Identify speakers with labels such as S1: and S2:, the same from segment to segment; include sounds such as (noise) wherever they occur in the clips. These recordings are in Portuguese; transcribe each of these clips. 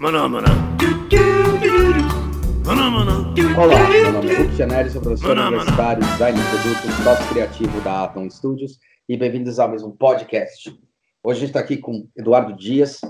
S1: Maná, maná. Maná, maná.
S2: Olá, meu nome é Luke Janelli, sou professor
S1: Maná, maná.
S2: universitário, design de produtos, sócio criativo da Atom Studios e bem-vindos a mais um podcast. Hoje a gente está aqui com Eduardo Dias.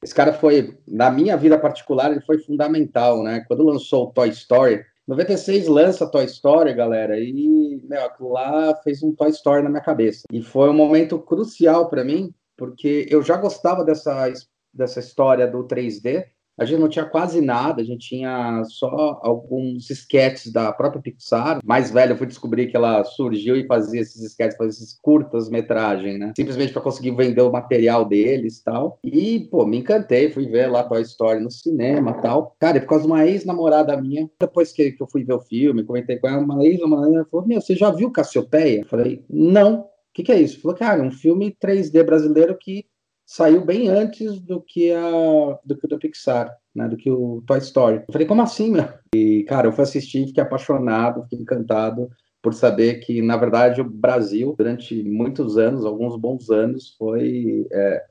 S2: Esse cara foi, na minha vida particular, ele foi fundamental, né? Quando lançou o Toy Story, 96 lança Toy Story, galera, e meu, aquilo lá fez um Toy Story na minha cabeça. E foi um momento crucial para mim, porque eu já gostava dessa, dessa história do 3D, a gente não tinha quase nada, a gente tinha só alguns esquetes da própria Pixar. Mais velho, eu fui descobrir que ela surgiu e fazia esses esquetes, fazia esses curtas metragem, né? Simplesmente para conseguir vender o material deles e tal. E, pô, me encantei, fui ver lá Toy Story no cinema tal. Cara, e por causa de uma ex-namorada minha, depois que, que eu fui ver o filme, comentei com ela, uma ex-namorada falou: Meu, você já viu Cassiopeia? Eu falei: Não. O que, que é isso? Falou, cara, um filme 3D brasileiro que saiu bem antes do que a do que o da Pixar, né? Do que o Toy Story. Eu falei, como assim, meu? E, cara, eu fui assistir, fiquei apaixonado, fiquei encantado por saber que, na verdade, o Brasil, durante muitos anos, alguns bons anos, foi é,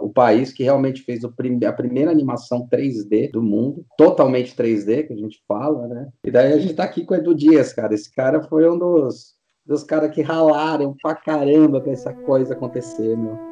S2: o país que realmente fez prim- a primeira animação 3D do mundo, totalmente 3D, que a gente fala, né? E daí a gente tá aqui com o Edu Dias, cara. Esse cara foi um dos, dos caras que ralaram pra caramba pra essa coisa acontecer, meu.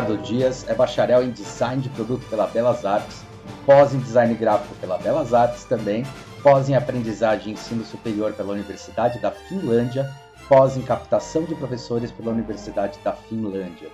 S2: Eduardo Dias é bacharel em design de produto pela Belas Artes, pós em design gráfico pela Belas Artes também, pós em aprendizagem e ensino superior pela Universidade da Finlândia, pós em captação de professores pela Universidade da Finlândia,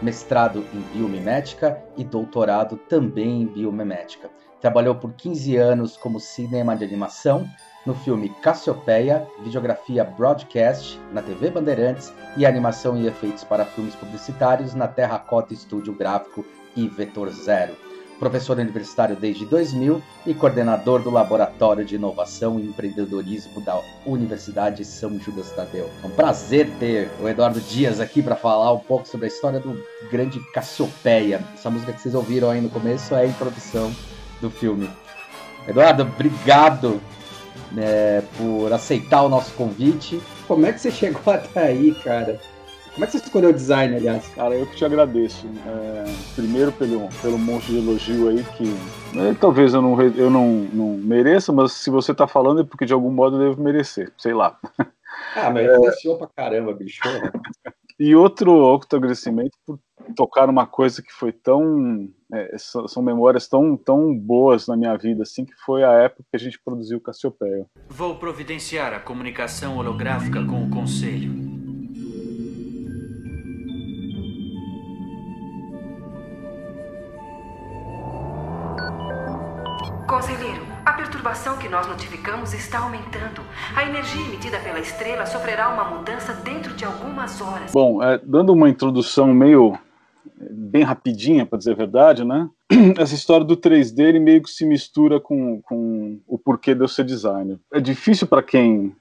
S2: mestrado em biomimética e doutorado também em biomimética. Trabalhou por 15 anos como cinema de animação no filme Cassiopeia, videografia broadcast na TV Bandeirantes e animação e efeitos para filmes publicitários na Terracota Estúdio Gráfico e Vetor Zero. Professor universitário desde 2000 e coordenador do Laboratório de Inovação e Empreendedorismo da Universidade São Judas Tadeu. É um prazer ter o Eduardo Dias aqui para falar um pouco sobre a história do grande Cassiopeia. Essa música que vocês ouviram aí no começo é a introdução do filme. Eduardo, obrigado né, por aceitar o nosso convite. Como é que você (laughs) chegou até aí, cara? Como é que você escolheu o design, aliás?
S3: Cara, eu que te agradeço. É, primeiro pelo, pelo monte de elogio aí que é, talvez eu, não, eu não, não mereça, mas se você tá falando é porque de algum modo eu devo merecer, sei lá.
S2: Ah, mas influenciou pra caramba, bicho.
S3: E outro, outro agradecimento por tocar numa coisa que foi tão. é, são, memórias tão, tão boas na minha vida, assim, que foi a época que a gente produziu Cassiopeia.
S4: Vou providenciar a comunicação holográfica com o Conselho.
S5: Conselheiro, perturbação que nós notificamos está aumentando. A energia emitida pela estrela sofrerá uma mudança dentro de algumas horas.
S3: Bom, é, dando uma introdução meio bem rapidinha, para dizer a verdade, né? (clears throat) Essa história do 3D ele meio que se mistura com, com o porquê de eu ser designer. É difícil para quem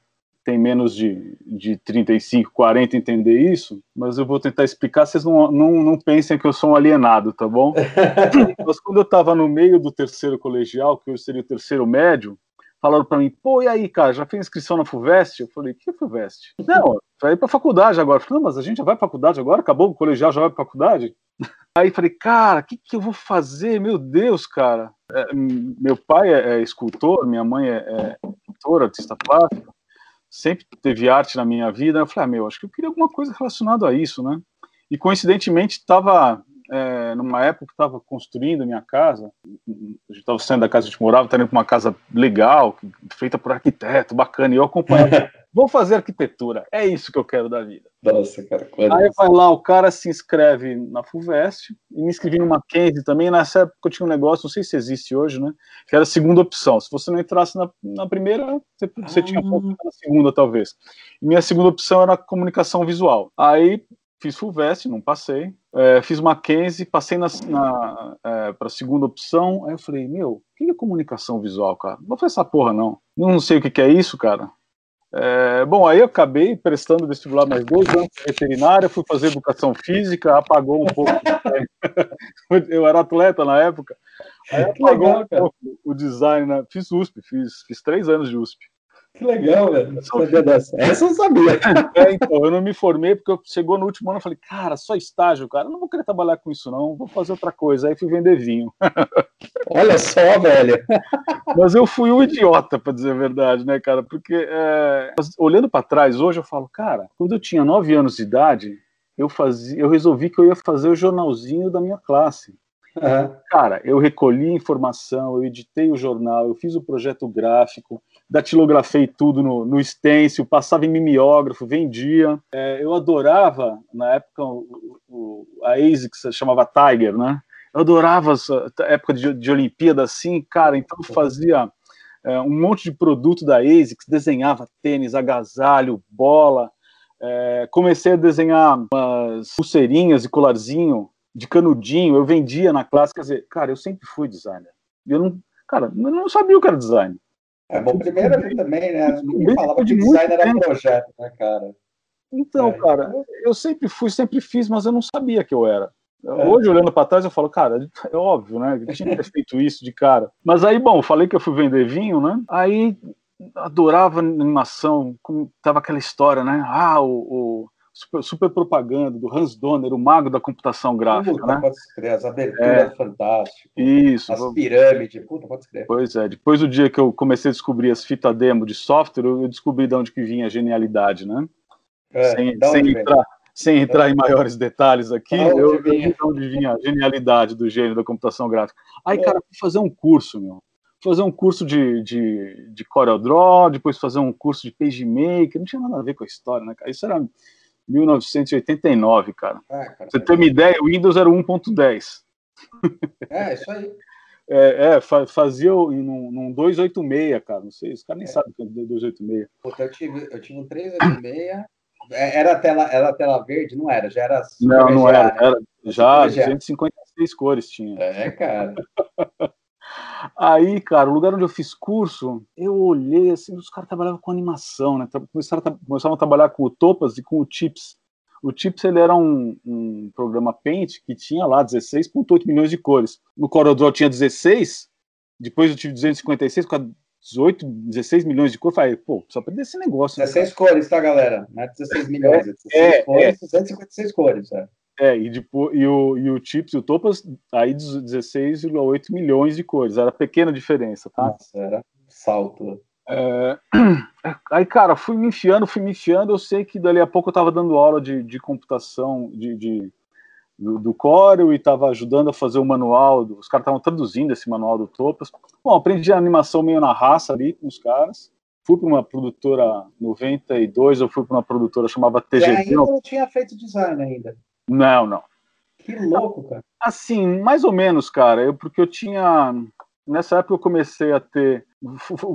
S3: tem menos de, de 35, 40 entender isso, mas eu vou tentar explicar. Vocês não, não, não pensem que eu sou um alienado, tá bom? (laughs) mas quando eu estava no meio do terceiro colegial, que hoje seria o terceiro médio, falaram para mim, pô, e aí, cara, já fez inscrição na FUVEST? Eu falei, que é FUVEST? Não, vai ir pra faculdade agora. Eu falei, não, mas a gente já vai pra faculdade agora? Acabou o colegial, já vai pra faculdade? (laughs) Aí falei, cara, o que, que eu vou fazer? Meu Deus, cara. É, meu pai é, é escultor, minha mãe é, é pintora, artista plástica. Sempre teve arte na minha vida. Eu falei, ah, meu, acho que eu queria alguma coisa relacionada a isso, né? E coincidentemente estava é, numa época que estava construindo a minha casa. A gente estava saindo da casa que a gente morava, estava indo para uma casa legal, feita por arquiteto, bacana. E eu acompanhava. (laughs) Vou fazer arquitetura. É isso que eu quero da vida.
S2: Nossa, cara.
S3: Aí vai lá, o cara se inscreve na FUVEST, e me inscrevi no Mackenzie também. Nessa época eu tinha um negócio, não sei se existe hoje, né? Que era a segunda opção. Se você não entrasse na, na primeira, você, você tinha ponto na segunda, talvez. E minha segunda opção era comunicação visual. Aí fiz FUVEST, não passei. É, fiz Mackenzie, passei na, na, é, para a segunda opção. Aí eu falei, meu, o que é comunicação visual, cara? Não vou fazer essa porra, não. Eu não sei o que, que é isso, cara. É, bom, aí eu acabei prestando vestibular mais dois anos de veterinária, fui fazer educação física, apagou um pouco. (laughs) eu era atleta na época, aí apagou legal, um pouco o design. Né? Fiz USP, fiz, fiz três anos de USP.
S2: Que legal, velho. Essa eu sabia. (laughs)
S3: É, então, eu não me formei porque eu chegou no último ano e falei, cara, só estágio, cara, eu não vou querer trabalhar com isso, não, vou fazer outra coisa. Aí fui vender vinho. (laughs)
S2: Olha só, velho.
S3: Mas eu fui um idiota, para dizer a verdade, né, cara? Porque é... olhando para trás hoje, eu falo, cara, quando eu tinha nove anos de idade, eu fazia, eu resolvi que eu ia fazer o jornalzinho da minha classe. Uhum. Cara, eu recolhi informação, eu editei o jornal, eu fiz o projeto gráfico, datilografei tudo no, no stencil, passava em mimeógrafo, vendia. É, eu adorava, na época, o, o, a ASICS chamava Tiger, né? Eu adorava essa época de, de Olimpíada assim, cara, então eu fazia é, um monte de produto da ASICS, desenhava tênis, agasalho, bola. É, comecei a desenhar umas pulseirinhas e colarzinho de canudinho, eu vendia na classe, quer dizer, cara, eu sempre fui designer. Eu não, cara, eu não sabia o que era design.
S2: É bom, primeiro eu também, né? Ninguém falava que design era projeto, né, cara?
S3: Então, é. cara, eu sempre fui, sempre fiz, mas eu não sabia que eu era. É. Hoje, olhando para trás, eu falo, cara, é óbvio, né? Eu tinha que ter feito isso de cara. Mas aí, bom, falei que eu fui vender vinho, né? Aí adorava animação, tava aquela história, né? Ah, o, o super, super, propaganda do Hans Donner, o mago da computação gráfica. Puta,
S2: né? Pode escrever, as aberturas é, fantásticas.
S3: Isso.
S2: As pirâmides, puta, pode escrever.
S3: Pois é, depois do dia que eu comecei a descobrir as fitas demo de software, eu descobri de onde que vinha a genialidade, né? É, sem, sem entrar, sem entrar em maiores detalhes aqui, eu vi de onde vinha a genialidade do gênio da computação gráfica. Aí, é. cara, fui fazer um curso, meu fazer um curso de, de, de CorelDRAW, depois fazer um curso de PageMaker, não tinha nada a ver com a história, né, cara? Isso era 1989, cara. É, cara Você tem uma ideia, o Windows era 1.10.
S2: É, isso aí. (laughs)
S3: É, é, fazia num, num 286, cara. Não sei, os caras nem é. sabem o que é 286.
S2: Puta, eu tive, eu tive um 386. É, era tela, era tela verde, não era? Já era.
S3: Não, não era. Era já 256 cores tinha.
S2: É, cara. (laughs)
S3: Aí, cara, o lugar onde eu fiz curso, eu olhei assim, os caras trabalhavam com animação, né? Começaram a, começaram a trabalhar com o Topas e com o Chips. O Chips ele era um, um programa Paint que tinha lá 16,8 milhões de cores. No CorelDRAW tinha 16, depois eu tive 256, com 18, 16 milhões de cores. Falei, pô, só perder esse negócio.
S2: 16 né, cores, tá, galera? Não é 16 milhões, é 16 é, cores, é. 256 cores, é.
S3: É, e, depois, e, o, e o Chips e o Topas, aí 16,8 milhões de cores. Era pequena diferença, tá?
S2: Nossa, era salto.
S3: É, (clears throat) aí, cara, fui me enfiando, fui me enfiando. Eu sei que dali a pouco eu estava dando aula de, de computação de, de do, do Corel e estava ajudando a fazer o manual. Os caras estavam traduzindo esse manual do Topas. Bom, aprendi a animação meio na raça ali com os caras. Fui para uma produtora 92, eu fui para uma produtora chamada TGD. E
S2: ainda não tinha feito design ainda.
S3: Não, não.
S2: Que louco, cara.
S3: Assim, mais ou menos, cara. Eu, porque eu tinha. Nessa época eu comecei a ter.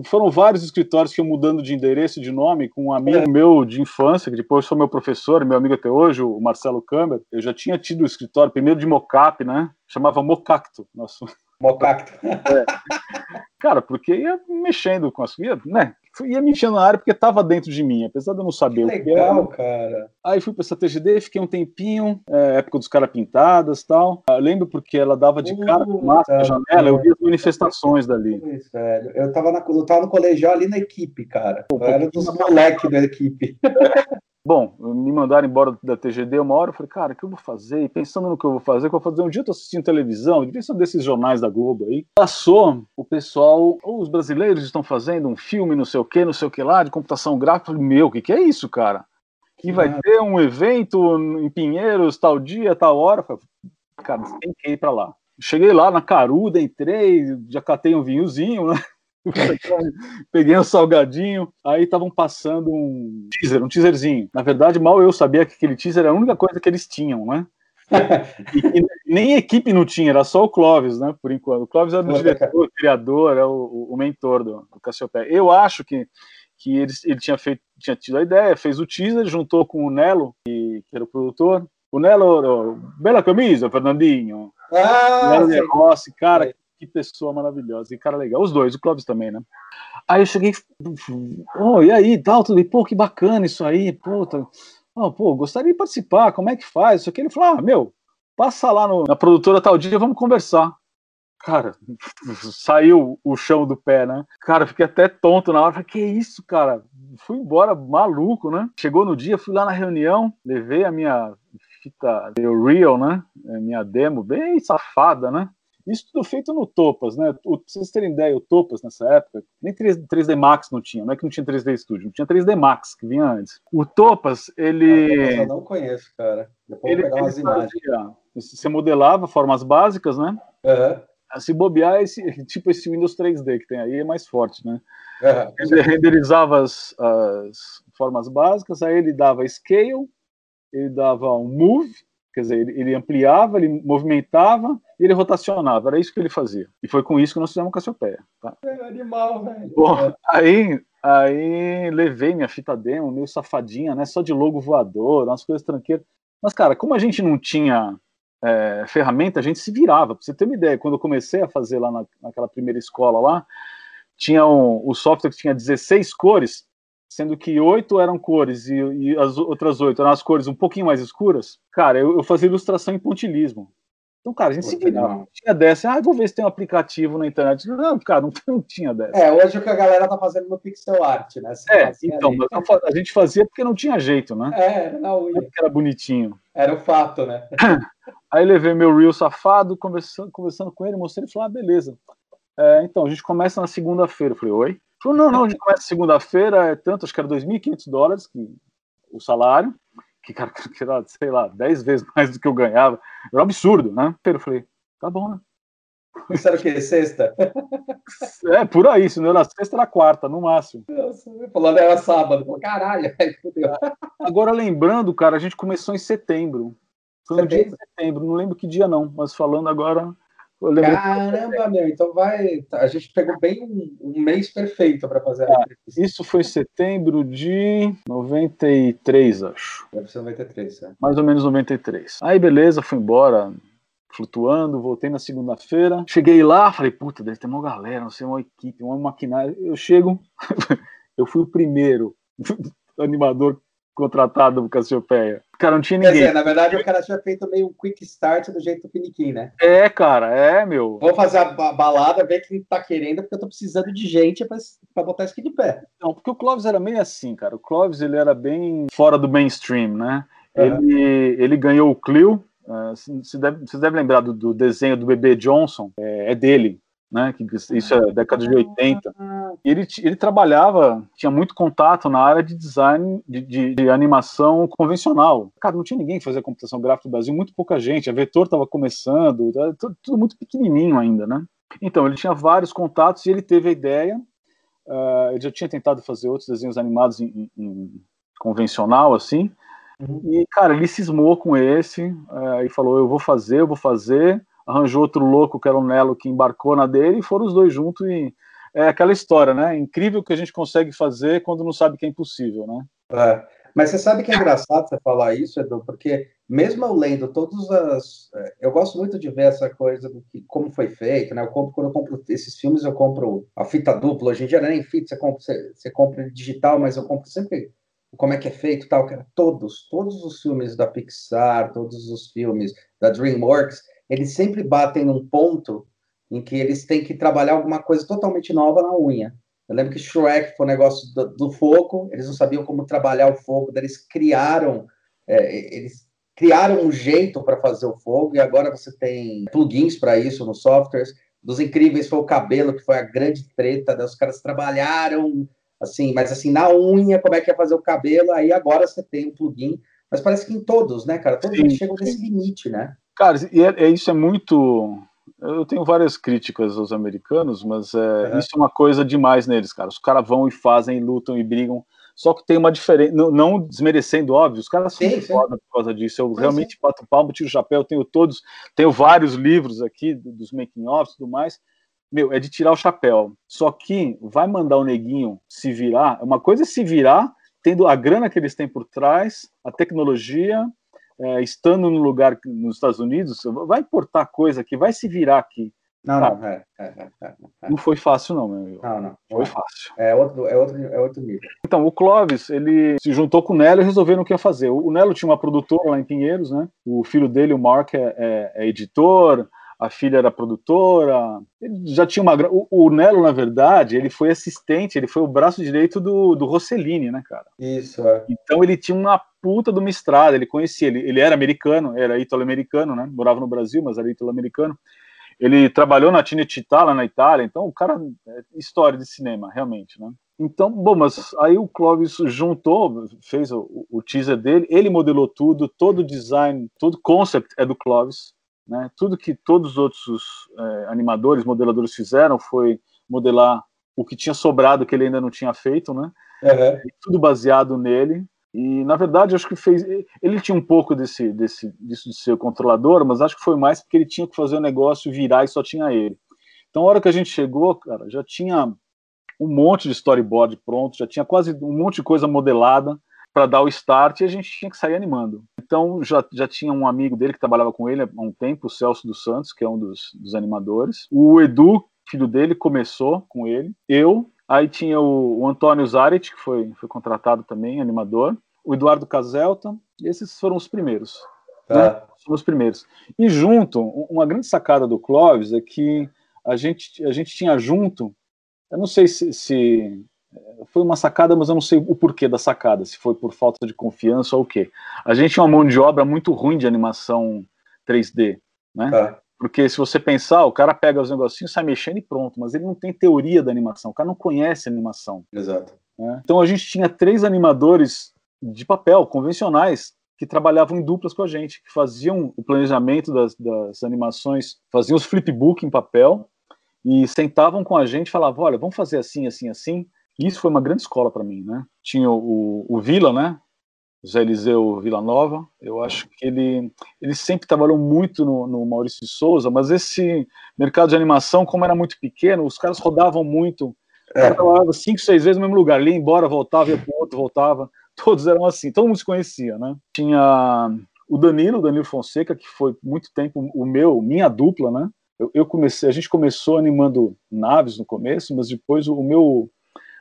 S3: Foram vários escritórios que eu mudando de endereço, de nome, com um amigo é. meu de infância, que depois foi meu professor, meu amigo até hoje, o Marcelo Câmara. Eu já tinha tido o escritório, primeiro de mocap, né? Chamava Mocacto. Nosso...
S2: Mocacto. É.
S3: Cara, porque ia mexendo com as. Ia, né? Ia me enchendo na área porque estava dentro de mim, apesar de eu não saber
S2: que o que legal, era. cara.
S3: Aí fui para essa TGD, fiquei um tempinho, é, época dos caras pintadas e tal. Eu lembro porque ela dava de cara com máscara na janela, eu via as manifestações dali.
S2: Isso, velho. Eu estava na, eu tava no colegial ali na equipe, cara. Pô, eu era dos moleques da equipe. (laughs)
S3: Bom, me mandaram embora da TGD uma hora, eu falei, cara, o que eu vou fazer? E pensando no que eu vou fazer, o que eu vou fazer? Um dia eu tô assistindo televisão, ser desses jornais da Globo aí. Passou, o pessoal, os brasileiros estão fazendo um filme, não sei o que, não sei o que lá, de computação gráfica. Eu falei, meu, o que, que é isso, cara? E vai ter um evento em Pinheiros, tal dia, tal hora. Eu falei, cara, tem que ir pra lá. Cheguei lá na Caruda, entrei, já catei um vinhozinho, né? (laughs) Peguei um salgadinho, aí estavam passando um teaser, um teaserzinho. Na verdade, mal eu sabia que aquele teaser era a única coisa que eles tinham, né? e, e, nem equipe não tinha, era só o Clóvis, né? Por enquanto. O Clóvis era o diretor, o criador, é o, o, mentor do, do Cassiopeia. Eu acho que, que ele, ele tinha, feito, tinha tido a ideia, fez o teaser, juntou com o Nelo, que, que era o produtor. O Nelo, bela camisa, Fernandinho.
S2: Ah,
S3: Nelo Rossi, cara, que pessoa maravilhosa, que cara legal. Os dois, o Clóvis também, né? Aí eu cheguei, oh, e aí, tal, tudo bem, pô, que bacana isso aí, pô, tá... oh, pô, gostaria de participar, como é que faz? Isso aqui, ele falou, ah, meu, passa lá no, na produtora tal dia, vamos conversar. Cara, (laughs) saiu o chão do pé, né? Cara, fiquei até tonto na hora, falei, que isso, cara? Fui embora maluco, né? Chegou no dia, fui lá na reunião, levei a minha fita Real, né? Minha demo, bem safada, né? Isso tudo feito no Topas, né? O, pra vocês terem ideia, o Topas nessa época, nem 3, 3D Max não tinha, não é que não tinha 3D Studio, não tinha 3D Max, que vinha antes. O Topas, ele.
S2: Eu não conheço, cara. Depois ele, vou pegar umas imagens. Fazia,
S3: você modelava formas básicas, né?
S2: Uhum.
S3: Se bobear, esse, (laughs) tipo esse Windows 3D que tem aí é mais forte, né? Uhum. Ele renderizava as, as formas básicas, aí ele dava scale, ele dava um move, quer dizer, ele, ele ampliava, ele movimentava e ele rotacionava, era isso que ele fazia. E foi com isso que nós fizemos Cassiopeia. Tá?
S2: É animal, velho.
S3: Bom, aí, aí levei minha fita demo, meio safadinha, né, só de logo voador, umas coisas tranqueiras. Mas, cara, como a gente não tinha é, ferramenta, a gente se virava. Pra você ter uma ideia, quando eu comecei a fazer lá na, naquela primeira escola lá, tinha um, o software que tinha 16 cores, sendo que oito eram cores e, e, as outras oito eram as cores um pouquinho mais escuras, cara, eu, eu fazia ilustração em pontilismo. Então, cara, a gente se virava. Tinha dessa, ah, vou ver se tem um aplicativo na internet. Não, cara, não, (laughs) não tinha dessa.
S2: É, hoje o que a galera tá fazendo no pixel art, né?
S3: Você é, então, mas a gente fazia porque não tinha jeito, né?
S2: É, era na unha.
S3: Era bonitinho.
S2: Era o fato, né? (laughs)
S3: Aí levei meu Reel safado, conversando, conversando com ele, mostrei, ele falou, ah, beleza. É, então, a gente começa na segunda-feira. Eu falei, oi? Falou, não, não, a gente começa segunda-feira, é tanto, acho que era 2.500 dólares que, o salário, que, cara, (laughs) que era, sei lá, 10 vezes mais do que eu ganhava. Era um absurdo, né? Eu falei, tá bom, né?
S2: Isso era o quê? Sexta?
S3: É, por aí, se não era sexta, era quarta, no máximo.
S2: Falando era sábado. Caralho, fudeu. (laughs)
S3: Agora, lembrando, cara, a gente começou em setembro. Foi no dia de setembro, não lembro que dia não, mas falando agora,
S2: Caramba, meu, então vai. A gente pegou bem um, um mês perfeito para fazer a
S3: ah, Isso foi setembro de 93, acho.
S2: Deve ser 93, é.
S3: Mais ou menos 93. Aí, beleza, fui embora, flutuando, voltei na segunda-feira. Cheguei lá, falei, puta, deve ter uma galera, não sei, uma equipe, uma maquinária. Eu chego, (laughs) eu fui o primeiro (laughs) animador contratado do Cassiopeia. Cara, não tinha ninguém. Dizer,
S2: na verdade, o cara tinha feito meio um quick start do jeito finiquim, né?
S3: É, cara, é, meu.
S2: Vou fazer a balada, ver quem tá querendo, porque eu tô precisando de gente pra, pra botar isso aqui de pé.
S3: Não, porque o Clóvis era meio assim, cara. O Clóvis, ele era bem fora do mainstream, né? Uhum. Ele, ele ganhou o Clio, uh, você, deve, você deve lembrar do, do desenho do bebê Johnson, é, é dele, né? Que isso é década de 80. E ele, ele trabalhava, tinha muito contato na área de design de, de, de, animação convencional. Cara, não tinha ninguém que fazia computação gráfica no Brasil, muito pouca gente. A Vetor estava começando, tudo, tudo, muito pequenininho ainda, né? Então, ele tinha vários contatos e ele teve a ideia. Uh, ele já tinha tentado fazer outros desenhos animados em, em, em convencional, assim. Uhum. E, cara, ele cismou com esse uh, e falou: Eu vou fazer, eu vou fazer arranjou outro louco que era o Nelo que embarcou na dele e foram os dois juntos e é aquela história, né? Incrível que a gente consegue fazer quando não sabe que é impossível, né?
S2: É. Mas você sabe que é engraçado você falar isso, Edu, porque mesmo eu lendo todas as. É, eu gosto muito de ver essa coisa do que, como foi feito, né? Eu compro, quando eu compro esses filmes, eu compro a fita dupla. Hoje em dia não é nem fita, você compra, você, você compra digital, mas eu compro sempre como é que é feito tal, que todos, todos os filmes da Pixar, todos os filmes da DreamWorks, eles sempre batem num ponto em que eles têm que trabalhar alguma coisa totalmente nova na unha. Eu lembro que Shrek foi um negócio do, do fogo, eles não sabiam como trabalhar o fogo, daí eles criaram, é, eles criaram um jeito para fazer o fogo, e agora você tem plugins para isso nos softwares. Dos incríveis foi o cabelo, que foi a grande treta, daí os caras trabalharam assim, mas assim, na unha, como é que é fazer o cabelo, aí agora você tem um plugin, mas parece que em todos, né, cara? Todos sim, chegam sim. nesse limite, né?
S3: Cara, e é, é, isso é muito. Eu tenho várias críticas aos americanos, mas é, isso é uma coisa demais neles, cara. Os caras vão e fazem, lutam e brigam. Só que tem uma diferença, não, não, desmerecendo, óbvio, os caras são foda por causa disso. Eu sim, realmente sim. bato palmo, tiro o chapéu, tenho todos, tenho vários livros aqui dos making-offs e tudo mais. Meu, é de tirar o chapéu. Só que vai mandar o neguinho se virar. Uma coisa é se virar, tendo a grana que eles têm por trás, a tecnologia, é, estando no lugar nos Estados Unidos, vai importar coisa que vai se virar aqui.
S2: Não, não, é, é, é, é,
S3: Não foi fácil, não, meu amigo.
S2: Não, não.
S3: Foi fácil.
S2: É outro, é outro, é outro nível.
S3: Então, o Clóvis, ele se juntou com o Nelo e resolveram o que ia fazer. O Nelo tinha uma produtora lá em Pinheiros, né? O filho dele, o Mark, é, é, é editor, a filha era produtora. Ele já tinha uma. O, o Nelo, na verdade, ele foi assistente, ele foi o braço direito do, do Rossellini, né, cara?
S2: Isso, é.
S3: Então ele tinha uma puta de uma estrada, ele conhecia, ele, ele era americano, era italo-americano, né? Morava no Brasil, mas era italo-americano. Ele trabalhou na Cinecittà, lá na Itália, então o cara é história de cinema, realmente, né? Então, bom, mas aí o Clovis juntou, fez o, o teaser dele, ele modelou tudo, todo o design, todo o concept é do Clovis, né? Tudo que todos os outros é, animadores, modeladores fizeram foi modelar o que tinha sobrado que ele ainda não tinha feito, né?
S2: Uhum.
S3: Tudo baseado nele. E na verdade acho que fez. Ele tinha um pouco desse, desse disso de ser controlador, mas acho que foi mais porque ele tinha que fazer o negócio virar e só tinha ele. Então, a hora que a gente chegou, cara, já tinha um monte de storyboard pronto, já tinha quase um monte de coisa modelada para dar o start e a gente tinha que sair animando. Então já, já tinha um amigo dele que trabalhava com ele há um tempo, o Celso dos Santos, que é um dos, dos animadores. O Edu, filho dele, começou com ele. Eu, aí tinha o, o Antônio Zaret, que foi, foi contratado também, animador. O Eduardo Caselta, esses foram os primeiros.
S2: Tá.
S3: Né? Foram os primeiros. E junto, uma grande sacada do Clóvis é que a gente, a gente tinha junto, eu não sei se, se foi uma sacada, mas eu não sei o porquê da sacada, se foi por falta de confiança ou o quê. A gente tinha uma mão de obra muito ruim de animação 3D, né?
S2: Tá.
S3: Porque se você pensar, o cara pega os negocinhos, sai mexendo e pronto, mas ele não tem teoria da animação, o cara não conhece animação.
S2: Exato.
S3: Né? Então a gente tinha três animadores de papel, convencionais, que trabalhavam em duplas com a gente, que faziam o planejamento das, das animações, faziam os flipbook em papel e sentavam com a gente e falavam, olha, vamos fazer assim, assim, assim, isso foi uma grande escola para mim, né? Tinha o, o Vila, né? José Eliseu Vila Nova, eu acho que ele, ele sempre trabalhou muito no, no Maurício de Souza, mas esse mercado de animação, como era muito pequeno, os caras rodavam muito,
S2: É.
S3: trabalhava cinco, seis vezes no mesmo lugar, ele ia embora, voltava, ia para outro, voltava, (laughs) todos eram assim, todo mundo se conhecia, né? Tinha o Danilo, o Danilo Fonseca, que foi muito tempo o meu, minha dupla, né? Eu, eu comecei, a gente começou animando naves no começo, mas depois o, o meu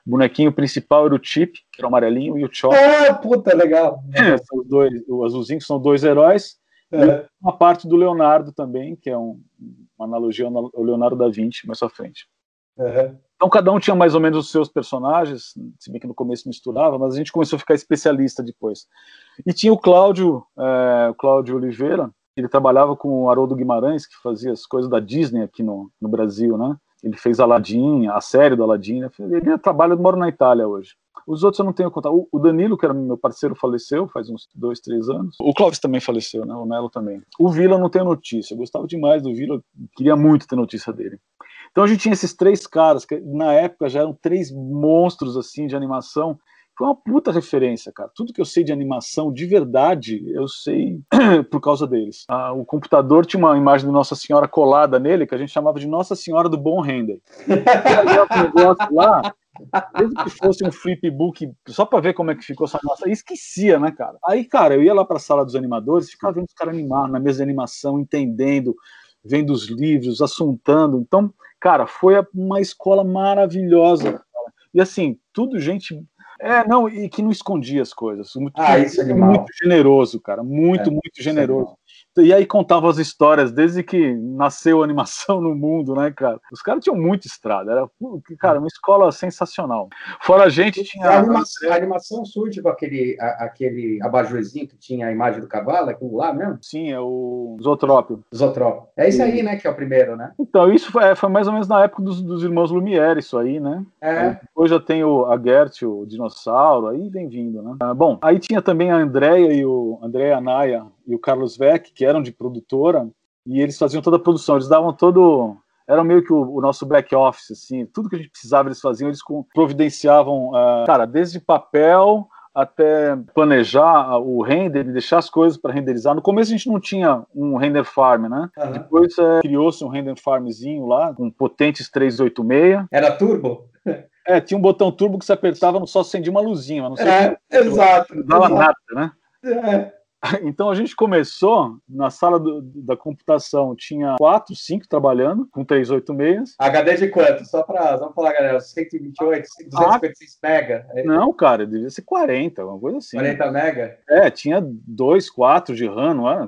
S3: bonequinho principal era o Chip, que era o amarelinho, e o Chop,
S2: Ah, puta, legal.
S3: é, são os dois, o azulzinho, que são dois heróis,
S2: É.
S3: uma parte do Leonardo também, que é um, uma analogia ao Leonardo da Vinci, mais à frente.
S2: Uhum.
S3: Então cada um tinha mais ou menos os seus personagens, se bem que no começo misturava, mas a gente começou a ficar especialista depois. E tinha o Cláudio, é, o Cláudio Oliveira, ele trabalhava com o Haroldo Guimarães, que fazia as coisas da Disney aqui no, no Brasil, né? Ele fez Aladdin, a série do Aladdin, né? ele trabalha, mora na Itália hoje. Os outros eu não tenho contato. O Danilo, que era meu parceiro, faleceu faz uns dois, três anos. O Clóvis também faleceu, né? O Nelo também. O Vila eu não tenho notícia. Eu gostava demais do Vila, queria muito ter notícia dele. Então a gente tinha esses três caras, que na época já eram três monstros assim de animação. Foi uma puta referência, cara. Tudo que eu sei de animação de verdade, eu sei (clears throat) por causa deles. Ah, o computador tinha uma imagem de Nossa Senhora colada nele, que a gente chamava de Nossa Senhora do Bom Render. Eu negócio lá, mesmo que fosse um flipbook, só para ver como é que ficou essa massa, esquecia, né, cara? Aí, cara, eu ia lá para a sala dos animadores, ficava vendo os caras animar na mesa de animação, entendendo, vendo os livros, assuntando. Então, cara, foi uma escola maravilhosa. E assim, tudo gente. É, não, e que não escondia as coisas. Muito,
S2: Ah, isso é
S3: muito generoso, cara. Muito,
S2: É,
S3: muito generoso. E aí contava as histórias desde que nasceu a animação no mundo, né, cara? Os caras tinham muita estrada. Era, cara, uma escola sensacional. Fora a gente, tinha.
S2: A animação, a animação surge com aquele, a- aquele abajurzinho que tinha a imagem do cavalo, aquilo lá mesmo?
S3: Sim, é o Zotrópio.
S2: Zotrop. É isso aí, né, que é o primeiro, né?
S3: Então, isso foi, é, foi mais ou menos na época dos, dos irmãos Lumière, isso aí, né?
S2: É.
S3: Depois já tem o, a Gert, o dinossauro, aí vem vindo, né? Ah, bom, aí tinha também a Andrea e o Andrea Anaya e o Carlos Vec, que eram de produtora, e eles faziam toda a produção, eles davam todo. Era meio que o, o nosso back office, assim, tudo que a gente precisava eles faziam, eles providenciavam, ah, cara, desde papel até planejar o render e deixar as coisas para renderizar. No começo a gente não tinha um render farm, né?
S2: Aham.
S3: Depois é, criou-se um render farmzinho lá, com potentes 386.
S2: Era turbo?
S3: É, tinha um botão turbo que você apertava, só acendia uma luzinha, não sei
S2: É, exato.
S3: não dava
S2: exato.
S3: nada, né?
S2: É. (laughs)
S3: Então a gente começou na sala do, da computação, tinha quatro, cinco trabalhando com 386.
S2: HD de quanto? Só para falar, galera, 128, 256 ah, mega.
S3: É não, cara, devia ser 40, uma coisa assim.
S2: 40 mega?
S3: É, tinha dois, quatro de RAM, não
S2: é?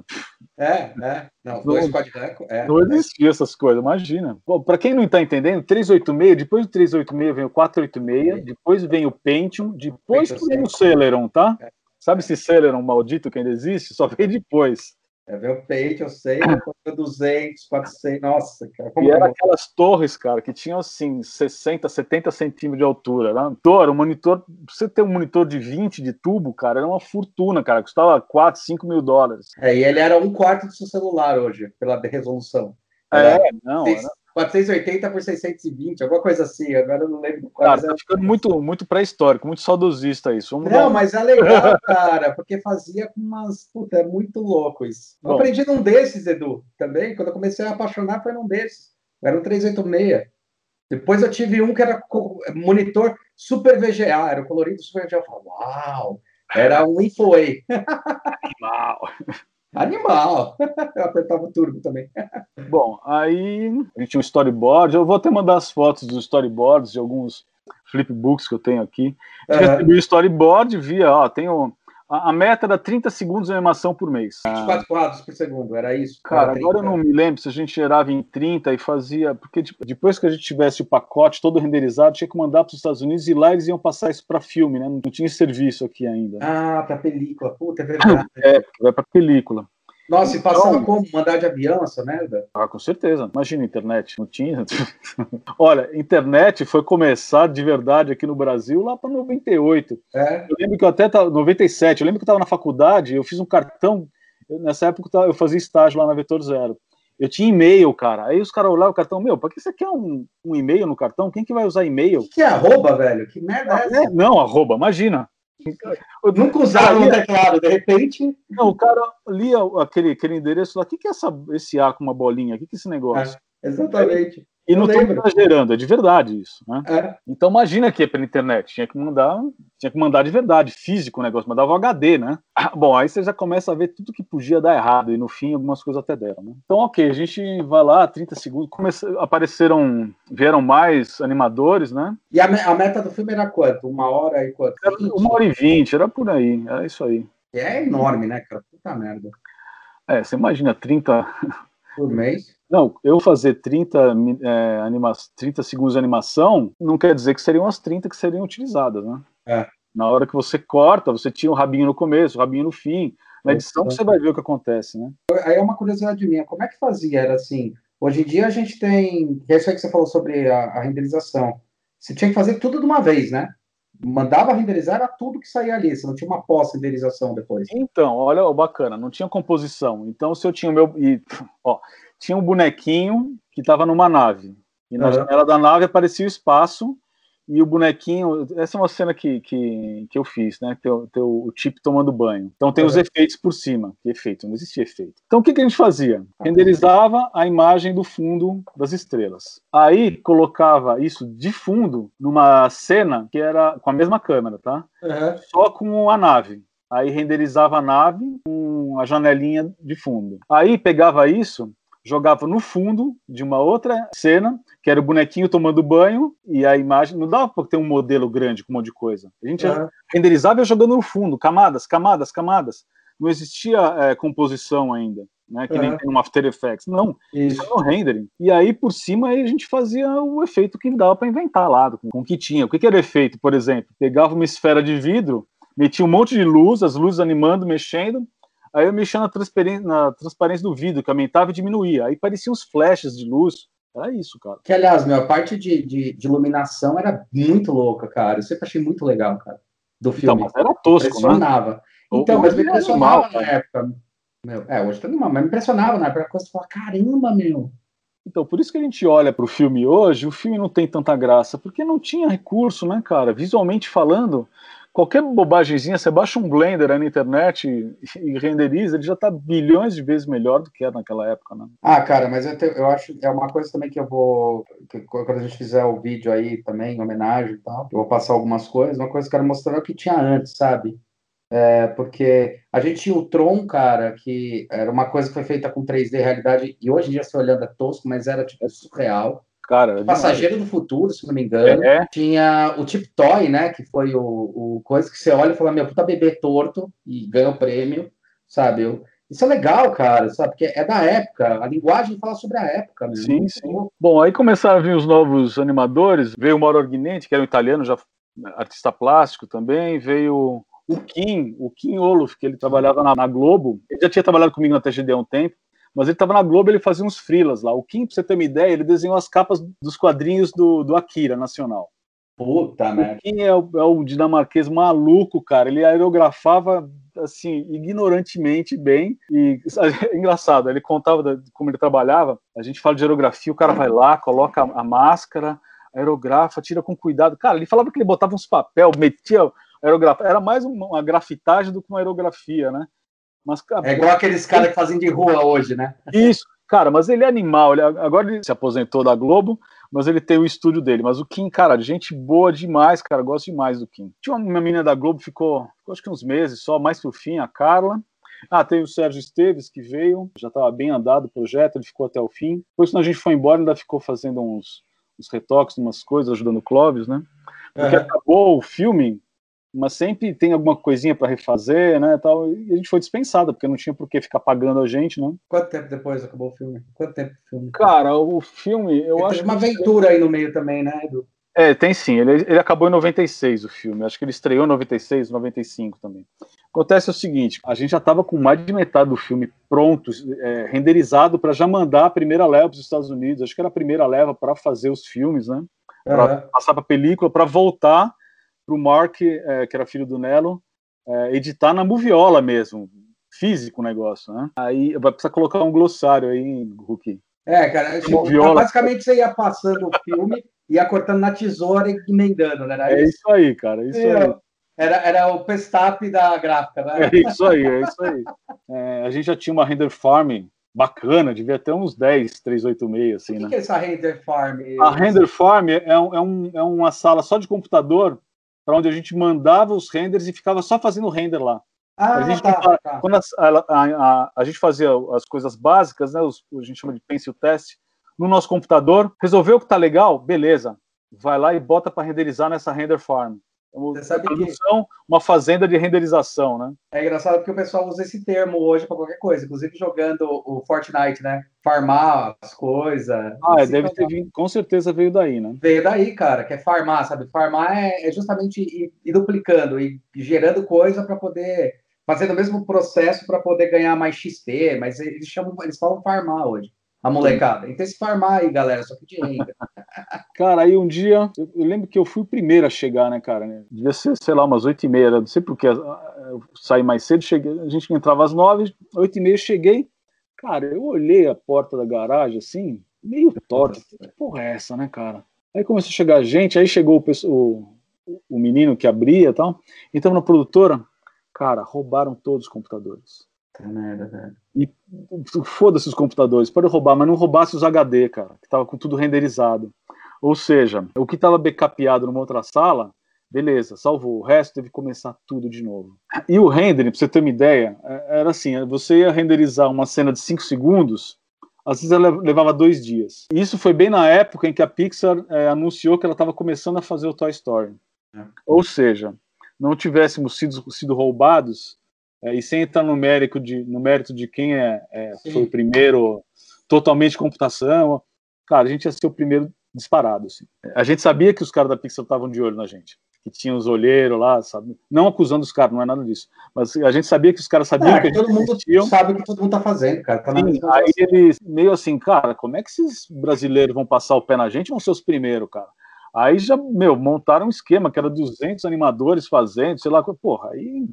S2: É, é. Não, dois quad é.
S3: Não existia essas coisas, imagina. Para quem não está entendendo, 386, depois do 386 vem o 486, depois vem o Pentium, depois vem o Celeron, tá? É. Sabe se Celeron maldito que ainda existe? Só vem depois.
S2: É ver o peito, eu sei, 200, 400, nossa, cara.
S3: e era aquelas torres, cara, que tinham assim 60, 70 centímetros de altura. Né? Monitor, um monitor, você ter um monitor de 20 de tubo, cara, era uma fortuna, cara, custava 4, 5 mil dólares.
S2: É, e ele era um quarto do seu celular hoje, pela resolução.
S3: Era é, não,
S2: 6, era... 480 por 620, alguma coisa assim, agora eu não lembro qual.
S3: Cara, tá ficando muito, muito pré-histórico, muito saudosista isso.
S2: Vamos não, dar... mas é legal, cara, porque fazia com umas. Puta, é muito louco isso. Eu Bom. aprendi num desses, Edu, também. Quando eu comecei a apaixonar, foi num desses. Era um 386. Depois eu tive um que era monitor Super VGA, era o colorido Super VGA. Eu falei, uau! Era um InfoWay.
S3: Animal. (laughs)
S2: Animal! (laughs) Eu apertava o turbo também. (laughs)
S3: Bom, aí a gente tinha um storyboard. Eu vou até mandar as fotos dos storyboards de alguns flipbooks que eu tenho aqui. Uhum. Recebi o storyboard, via, ó, tenho. A, a, meta era 30 segundos de animação por mês.
S2: 24 quadros por segundo, era isso?
S3: Cara, agora eu não me lembro se a gente gerava em 30 e fazia. Porque depois que a gente tivesse o pacote todo renderizado, tinha que mandar para os Estados Unidos e lá eles iam passar isso para filme, né? Não tinha serviço aqui ainda.
S2: Ah, para película. Puta, é verdade. (laughs)
S3: é, vai para película.
S2: Nossa, e passava então, como? Mandar de avião essa merda?
S3: Ah, com certeza. Imagina internet. Não tinha. (laughs) Olha, internet foi começar de verdade aqui no Brasil lá para 98. É. Eu lembro que eu até tava. 97. Eu lembro que eu estava na faculdade, eu fiz um cartão. Nessa época eu fazia estágio lá na Vetor Zero. Eu tinha e-mail, cara. Aí os caras olhavam o cartão, meu, pra que você quer um, um e-mail no cartão? Quem que vai usar e-mail?
S2: Que, que é arroba, velho? Que merda é essa? É,
S3: não, arroba, imagina.
S2: Nunca usava no teclado, de repente.
S3: Não, o cara lia aquele, aquele endereço lá. O que, que é essa, esse A com uma bolinha? O que, que é esse negócio?
S2: É, exatamente.
S3: E não estou exagerando, é de verdade isso, né? É. Então imagina que é pela internet, tinha que mandar, tinha que mandar de verdade, físico o negócio, mandava o HD, né? (coughs) Bom, aí você já começa a ver tudo que podia dar errado, e no fim algumas coisas até deram, né? Então, ok, a gente vai lá, 30 segundos, comece... apareceram, vieram mais animadores, né?
S2: E a, a, meta do filme era quanto? Uma hora e quanto?
S3: Era uma hora e vinte, era por aí, era isso aí.
S2: É enorme, né, cara? Puta merda.
S3: É, você imagina 30...
S2: Por mês?
S3: Não, eu fazer 30, é, anima 30 segundos de animação não quer dizer que seriam as 30 que seriam utilizadas, né?
S2: É.
S3: Na hora que você corta, você tinha o rabinho no começo, o rabinho no fim. Na edição você vai ver o que acontece, né?
S2: Aí é uma curiosidade minha, como é que fazia? Era assim, hoje em dia a gente tem, é isso aí que você falou sobre a, a renderização. Você tinha que fazer tudo de uma vez, né? Mandava renderizar era tudo que saía ali, você não tinha uma pós-renderização depois.
S3: Então, olha, bacana, não tinha composição. Então, se eu tinha o meu. E, ó, tinha um bonequinho que estava numa nave. E na uhum. janela da nave aparecia o espaço e o bonequinho. Essa é uma cena que, que, que eu fiz, né? Tem o, chip tomando banho. Então tem uhum. os efeitos por cima. Que efeito? Não existia efeito. Então o que, que a gente fazia? Renderizava a imagem do fundo das estrelas. Aí colocava isso de fundo numa cena que era com a mesma câmera, tá? Uhum. Só com a nave. Aí renderizava a nave com a janelinha de fundo. Aí pegava isso jogava no fundo de uma outra cena, que era o bonequinho tomando banho, e a imagem. Não dava para ter um modelo grande com um monte de coisa. A gente uhum. renderizava jogando no fundo, camadas, camadas, camadas. Não existia é, composição ainda. Né, que uhum. nem tem no After Effects. Não, isso é no rendering. E aí, por cima, aí a gente fazia o efeito que dava para inventar lá, com, com o que tinha. O que, que era efeito, por exemplo? Pegava uma esfera de vidro, metia um monte de luz, as luzes animando, mexendo, Aí eu mexia na transparência, na transparência do vidro, que aumentava e diminuía. Aí pareciam uns flashes de luz. Era isso, cara.
S2: Que, aliás, meu, a parte de, de, de iluminação era muito louca, cara. Eu sempre achei muito legal, cara, do então, filme.
S3: Então, era tosco,
S2: impressionava. né? Então, mas me impressionava animal, na época. Meu, é, hoje tá animal, mas me impressionava na época. Você fala, caramba, meu.
S3: Então, por isso que a gente olha para o filme hoje, o filme não tem tanta graça, porque não tinha recurso, né, cara? Visualmente falando, qualquer bobagemzinha, você baixa um Blender aí na internet e, e renderiza, ele já está bilhões de vezes melhor do que era naquela época, né?
S2: Ah, cara, mas eu, te, eu acho é uma coisa também que eu vou que, quando a gente fizer o vídeo aí também, em homenagem e tal, eu vou passar algumas coisas, uma coisa que eu quero mostrar é o que tinha antes, sabe? É, porque a gente tinha o Tron, cara, que era uma coisa que foi feita com 3D realidade, e hoje em dia, se olhando, é tosco, mas era tipo surreal.
S3: Cara,
S2: Passageiro do Futuro, se não me engano.
S3: É.
S2: Tinha o Tip Toy, né? Que foi o, o coisa que você olha e fala, meu, puta bebê torto e ganha o prêmio, sabe? Eu, isso é legal, cara, sabe? Porque é da época, a linguagem fala sobre a época, né?
S3: Sim, sim. Bom, aí começaram a vir os novos animadores, veio o Mauro Arguinenti, que era um italiano, já artista plástico também, veio o Kim, o Kim Olof, que ele trabalhava na, na Globo, ele já tinha trabalhado comigo na TGD há um tempo, mas ele estava na Globo, ele fazia uns frilas lá. O Kim, pra você ter uma ideia, ele desenhou as capas dos quadrinhos do, do Akira Nacional.
S2: Puta, né?
S3: Kim é o, é o dinamarquês maluco, cara. Ele aerografava assim, ignorantemente bem. E (laughs) engraçado, ele contava como ele trabalhava. A gente fala de aerografia, o cara vai lá, coloca a máscara, aerografa, tira com cuidado. Cara, ele falava que ele botava uns papel, metia aerografa. Era mais uma grafitagem do que uma aerografia, né?
S2: Mas, cara, é igual aqueles caras que fazem de rua hoje, né?
S3: Isso, cara, mas ele é animal. Ele, agora ele se aposentou da Globo, mas ele tem o estúdio dele. Mas o Kim, cara, gente boa demais, cara, gosto demais do Kim. Tinha uma menina da Globo, ficou, ficou acho que uns meses só, mais pro fim, a Carla. Ah, tem o Sérgio Esteves que veio, já estava bem andado o projeto, ele ficou até o fim. Depois, quando a gente foi embora, ainda ficou fazendo uns, uns retoques, umas coisas, ajudando o Clóvis, né? Porque uhum. acabou o filme, mas sempre tem alguma coisinha para refazer, né, tal, e a gente foi dispensado, porque não tinha por que ficar pagando a gente, né?
S2: Quanto tempo depois acabou o filme? Quanto tempo o filme?
S3: Cara, o filme, eu
S2: ele
S3: acho
S2: uma aventura aí no meio também, né, Edu?
S3: É, tem sim, ele, ele acabou em 96 o filme, acho que ele estreou em 96, 95 também. Acontece o seguinte, a gente já estava com mais de metade do filme pronto, é, renderizado para já mandar a primeira leva para os Estados Unidos, acho que era a primeira leva para fazer os filmes, né? Para uhum. passar para película, para voltar para o Mark, é, que era filho do Nelo, é, editar na Moviola mesmo, físico o negócio, né? Aí vai precisar colocar um glossário aí, Hulk.
S2: É, cara, Moviola... basicamente você ia passando o filme, ia cortando na tesoura e emendando, né?
S3: Era é isso aí, cara, é isso aí.
S2: Era, era o pestap da gráfica, né?
S3: É isso aí, é isso aí. É, a gente já tinha uma render farm bacana, devia ter uns 10, 386, assim,
S2: o que
S3: né?
S2: O que é essa render farm?
S3: A render farm é, um, é, um, é uma sala só de computador para onde a gente mandava os renders e ficava só fazendo render lá.
S2: Ah,
S3: a gente,
S2: tá, tá.
S3: Quando a, a, a, a, gente fazia as coisas básicas, né, os, a gente chama de pencil test, no nosso computador, resolveu que tá legal, beleza, vai lá e bota para renderizar nessa render farm. Você sabe produção, que... uma fazenda de renderização, né?
S2: É engraçado porque o pessoal usa esse termo hoje para qualquer coisa, inclusive jogando o Fortnite, né? Farmar as coisas.
S3: Ah, é, deve ter vindo, com certeza veio daí, né?
S2: Veio daí, cara, que é farmar, sabe? Farmar é, é justamente ir, ir, duplicando e gerando coisa para poder fazer o mesmo processo para poder ganhar mais XP, mas eles chamam, eles falam farmar hoje a molecada. Então se farmar aí, galera, só que de renda. (laughs)
S3: cara, aí um dia, eu, eu, lembro que eu fui o primeiro a chegar, né, cara? Né? Devia ser, sei lá, umas oito e meia, não sei porque eu saí mais cedo, cheguei, a gente entrava às nove, oito e meia cheguei, cara, eu olhei a porta da garagem, assim, meio torta, que porra é essa, né, cara? Aí começou a chegar gente, aí chegou o, o, o menino que abria e tal, então na produtora, cara, roubaram todos os computadores.
S2: Merda, velho.
S3: E foda-se os computadores, pode roubar, mas não roubasse os HD, cara, que tava com tudo renderizado. Ou seja, o que estava backupeado numa outra sala, beleza, salvou. O resto teve que começar tudo de novo. E o rendering, pra você ter uma ideia, é, era assim: você ia renderizar uma cena de 5 segundos, às vezes ela levava dois dias. E isso foi bem na época em que a Pixar é, anunciou que ela estava começando a fazer o Toy Story. É. Ou seja, não tivéssemos sido, sido roubados é, e sem entrar no mérito de, no mérito de quem é, é foi o primeiro totalmente computação, cara, a gente ia ser o primeiro disparado. Assim. A gente sabia que os caras da Pixar estavam de olho na gente, que tinham os olheiros lá, sabe? Não acusando os caras, não é nada disso. Mas a gente sabia que os caras sabiam é, que a
S2: todo mundo existiam. sabe o que todo mundo tá fazendo, cara. Tá
S3: Sim, aí eles meio assim, cara, como é que esses brasileiros vão passar o pé na gente? Vão ser os primeiros, cara. Aí já, meu, montaram um esquema que era 200 animadores fazendo, sei lá, porra, aí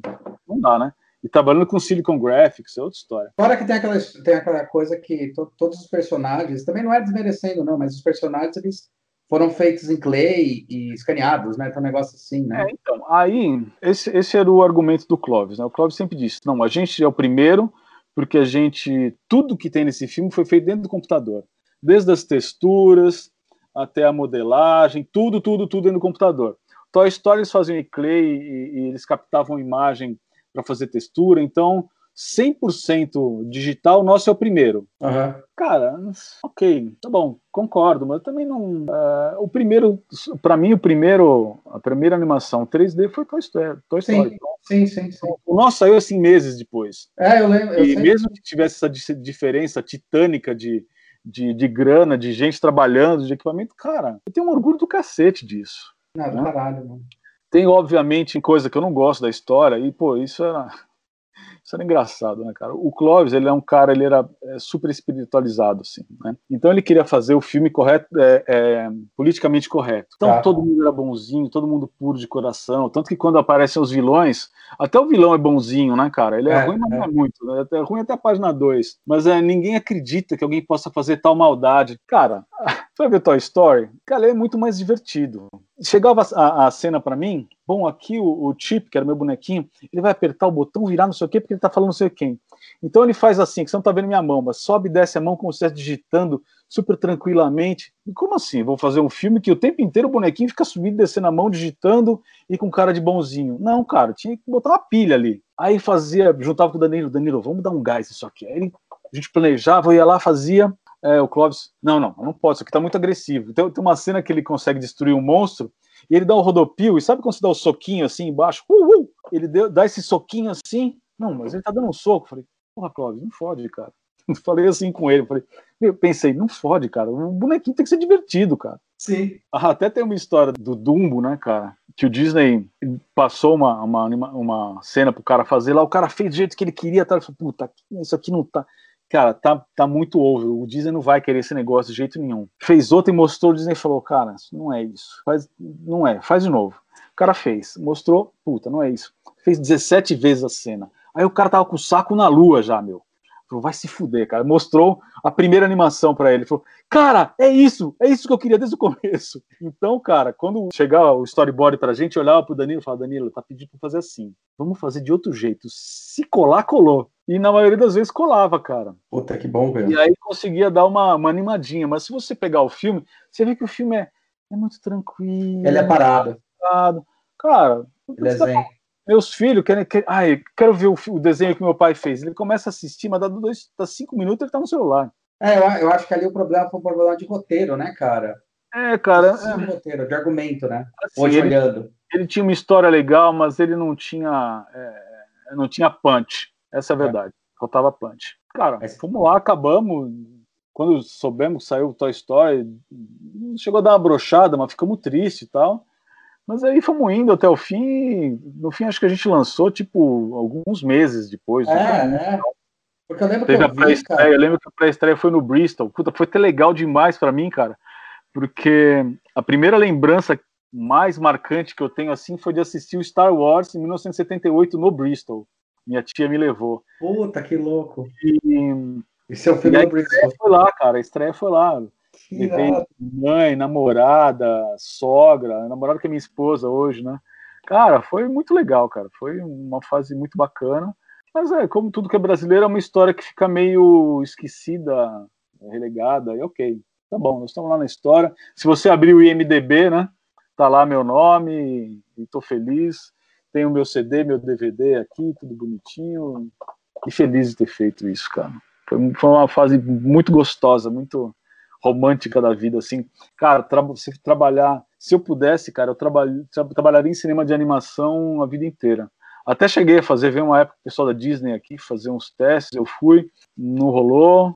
S3: não dá, né? E trabalhando com Silicon Graphics, é outra história.
S2: Fora que tem aquela, tem aquela coisa que to, todos os personagens, também não é desmerecendo, não, mas os personagens eles foram feitos em clay e escaneados, né? Então, um negócio assim, né?
S3: É, então, aí, esse, esse era o argumento do Clóvis, né? O Clóvis sempre disse: não, a gente é o primeiro, porque a gente. Tudo que tem nesse filme foi feito dentro do computador. Desde as texturas até a modelagem, tudo, tudo, tudo dentro do computador. Toy Story eles faziam em clay e, e eles captavam imagem para fazer textura, então 100% digital, nosso é o primeiro.
S2: Uhum.
S3: Cara, ok, tá bom, concordo, mas também não. Uh, o primeiro, para mim, o primeiro, a primeira animação 3D foi Toy Story. Toy Story.
S2: Sim, sim, sim.
S3: O nosso saiu assim meses depois.
S2: É, eu lembro. Eu
S3: e mesmo que tivesse essa diferença titânica de, de, de, grana, de gente trabalhando, de equipamento, cara, eu tenho um orgulho do cacete disso.
S2: Não, né? caralho, mano.
S3: Tem, obviamente, coisa que eu não gosto da história, e, pô, isso era isso era engraçado, né, cara? O Clóvis, ele é um cara, ele era é, super espiritualizado, assim, né? Então ele queria fazer o filme correto, é, é, politicamente correto. Então tá. todo mundo era bonzinho, todo mundo puro de coração. Tanto que quando aparecem os vilões, até o vilão é bonzinho, né, cara? Ele é, é ruim, mas não é, é. muito. Né? É ruim até a página 2. Mas é, ninguém acredita que alguém possa fazer tal maldade. Cara, vai ver Toy Story? Cara, é muito mais divertido. Chegava a, a cena para mim, bom, aqui o, o, Chip, que era meu bonequinho, ele vai apertar o botão, virar não sei o quê, porque ele tá falando não sei quem. Então ele faz assim, que você não tá vendo minha mão, mas sobe e desce a mão como se estivesse digitando super tranquilamente. E como assim? Vou fazer um filme que o tempo inteiro o bonequinho fica subindo descendo a mão, digitando e com cara de bonzinho. Não, cara, tinha que botar uma pilha ali. Aí fazia, juntava com o Danilo, Danilo, vamos dar um gás isso aqui. Aí a gente planejava, eu ia lá, fazia, é, o Clóvis, não, não, não pode, isso aqui tá muito agressivo. Tem, tem uma cena que ele consegue destruir um monstro e ele dá o rodopio, e sabe quando você dá o soquinho assim embaixo? Uh, uh, ele deu, dá esse soquinho assim. Não, mas ele tá dando um soco. falei, porra, Clóvis, não fode, cara. (laughs) Falei assim com ele, falei, eu pensei, não fode, cara. O bonequinho tem que ser divertido, cara.
S2: Sim.
S3: Ah, até tem uma história do Dumbo, né, cara? Que o Disney passou uma, uma, uma cena pro cara fazer lá, o cara fez do jeito que ele queria, tá? Ele falou, puta, isso aqui não tá cara, tá, tá muito over. O Disney não vai querer esse negócio de jeito nenhum. Fez outro e mostrou, o Disney falou, cara, não é isso. Faz, não é, faz de novo. O cara fez, mostrou, puta, não é isso. Fez 17 vezes a cena. Aí o cara tava com o saco na lua já, meu. Falou, vai se fuder, cara. Mostrou a primeira animação para ele. Falou, cara, é isso, é isso que eu queria desde o (laughs) começo. Então, cara, quando chegar o storyboard pra gente, olhava pro Danilo e falava, Danilo, tá pedindo pra fazer assim. Vamos fazer de outro jeito. Se colar, colou. E na maioria das vezes colava, cara.
S2: Puta, que bom, velho.
S3: E aí conseguia dar uma, uma animadinha. Mas se você pegar o filme, você vê que o filme é, é muito tranquilo.
S2: Ele é parado.
S3: parado. Cara,
S2: é.
S3: Meus filhos querem. querem ai, quero ver o, o, desenho que meu pai fez. Ele começa a assistir, mas dá, dois, dá cinco minutos ele tá no celular.
S2: É, eu, eu acho que ali o problema foi um problema de roteiro, né, cara?
S3: É, cara.
S2: Sim, é... roteiro, de argumento, né?
S3: Assim, Hoje ele, olhando. Ele tinha uma história legal, mas ele não tinha. É, não tinha punch. Essa é a é. verdade. Faltava punch. Cara, Mas... fomos lá, acabamos. Quando soubemos que saiu o Toy Story, chegou a dar uma brochada, mas ficamos tristes e tal. Mas aí fomos indo até o fim. No fim, acho que a gente lançou, tipo, alguns meses depois.
S2: É, né? Porque eu lembro
S3: Teve que eu a pré-estreia. Eu lembro que a pré-estreia foi no Bristol. Puta, foi até legal demais para mim, cara. Porque a primeira lembrança mais marcante que eu tenho assim foi de assistir o Star Wars em 1978 no Bristol. Minha tia me levou.
S2: Puta, que louco.
S3: E,
S2: e seu filho
S3: a estreia foi lá, cara. A estreia foi lá. mãe, namorada, sogra, namorada que é minha esposa hoje, né? Cara, foi muito legal, cara. Foi uma fase muito bacana. Mas é, como tudo que é brasileiro, é uma história que fica meio esquecida, relegada, e ok. Tá bom, nós estamos lá na história. Se você abrir o IMDB, né? Tá lá meu nome, e tô feliz. Tenho meu CD, meu DVD aqui, tudo bonitinho. E feliz de ter feito isso, cara. Foi, foi uma fase muito gostosa, muito romântica da vida, assim. Cara, tra você trabalhar. Se eu pudesse, cara, eu trabalho, tra trabalharia em cinema de animação a vida inteira. Até cheguei a fazer, veio uma época o pessoal da Disney aqui fazer uns testes, eu fui, não rolou.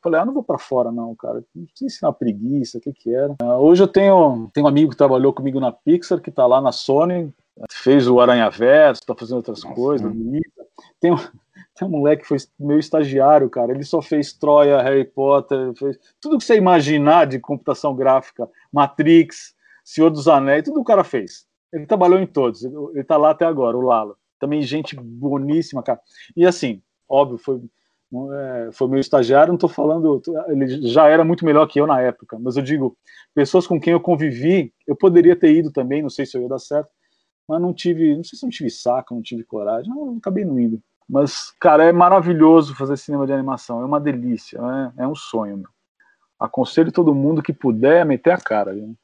S3: Falei, ah, não vou para fora não, cara. Não sei se preguiça, o que que era. Uh, hoje eu tenho, tenho um amigo que trabalhou comigo na Pixar, que tá lá na Sony, fez o Aranha Verso, tá fazendo outras Nossa, coisas. Tem um, (laughs) tem um moleque que foi meu estagiário, cara. Ele só fez Troia, Harry Potter, fez tudo que você imaginar de computação gráfica, Matrix, Senhor dos Anéis, tudo o cara fez. Ele trabalhou em todos. Ele tá lá até agora, o Lalo. Também gente boníssima, cara. E assim, óbvio, foi é, foi meu estagiário, não estou falando, ele já era muito melhor que eu na época, mas eu digo, pessoas com quem eu convivi, eu poderia ter ido também, não sei se eu ia dar certo, mas não tive, não sei se não tive saco, não tive coragem, não, acabei não indo. Mas, cara, é maravilhoso fazer cinema de animação, é uma delícia, é, é um sonho, meu. Aconselho todo mundo que puder meter a cara, viu?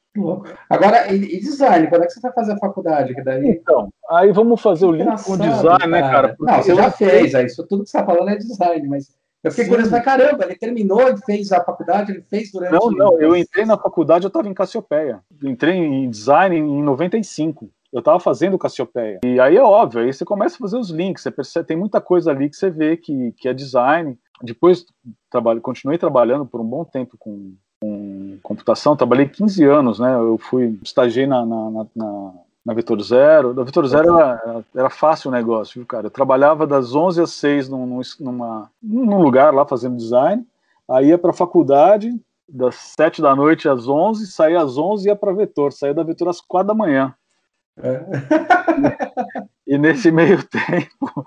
S2: Agora, e, design, quando é que você vai fazer a faculdade? Que daí...
S3: Então, aí vamos fazer o link com o design, cara. né, cara?
S2: Porque Não, você já fez, aí, isso tudo que você está falando é design, mas eu fiquei curioso, mas caramba, ele terminou, ele fez a faculdade, ele fez durante...
S3: Não, não, eu entrei na faculdade, eu estava em Cassiopeia. Entrei em design em 95 eu estava fazendo Cassiopeia. E aí é óbvio, aí você começa a fazer os links, você percebe, tem muita coisa ali que você vê que, que é design. Depois trabalho, continuei trabalhando por um bom tempo com, com computação, trabalhei 15 anos, né? Eu fui, estagiei na, na, na, na Vetor Zero. Na Vetor Zero era, era fácil o negócio, viu, cara? Eu trabalhava das 11 às 6 num, numa, num lugar lá fazendo design, aí ia para a faculdade, das 7 da noite às 11, saía às 11 e ia para Vetor, saía da Vetor às 4 da manhã. É. (laughs) E nesse meio tempo,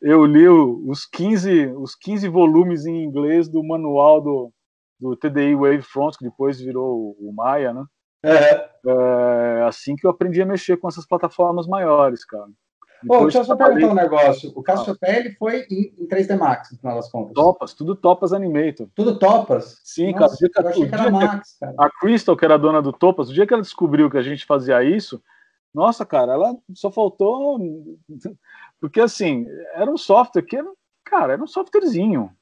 S3: eu li os 15, os 15 volumes em inglês do manual do, do TDI Wavefront, que depois virou o Maya, né? É. é. assim que eu aprendi a mexer com essas plataformas maiores, cara.
S2: Ô, deixa eu só perguntar um negócio. O Cassiopeia ele foi em, em 3D Max, no final das contas.
S3: Topas, tudo Topas Animator.
S2: Tudo Topas?
S3: Sim, Nossa, cara. Eu achei que era Max, cara. A Crystal, que era dona do Topas, o dia que ela descobriu que a gente fazia isso, nossa, cara, ela só faltou. (laughs) Porque, assim, era um software que, cara, era um softwarezinho.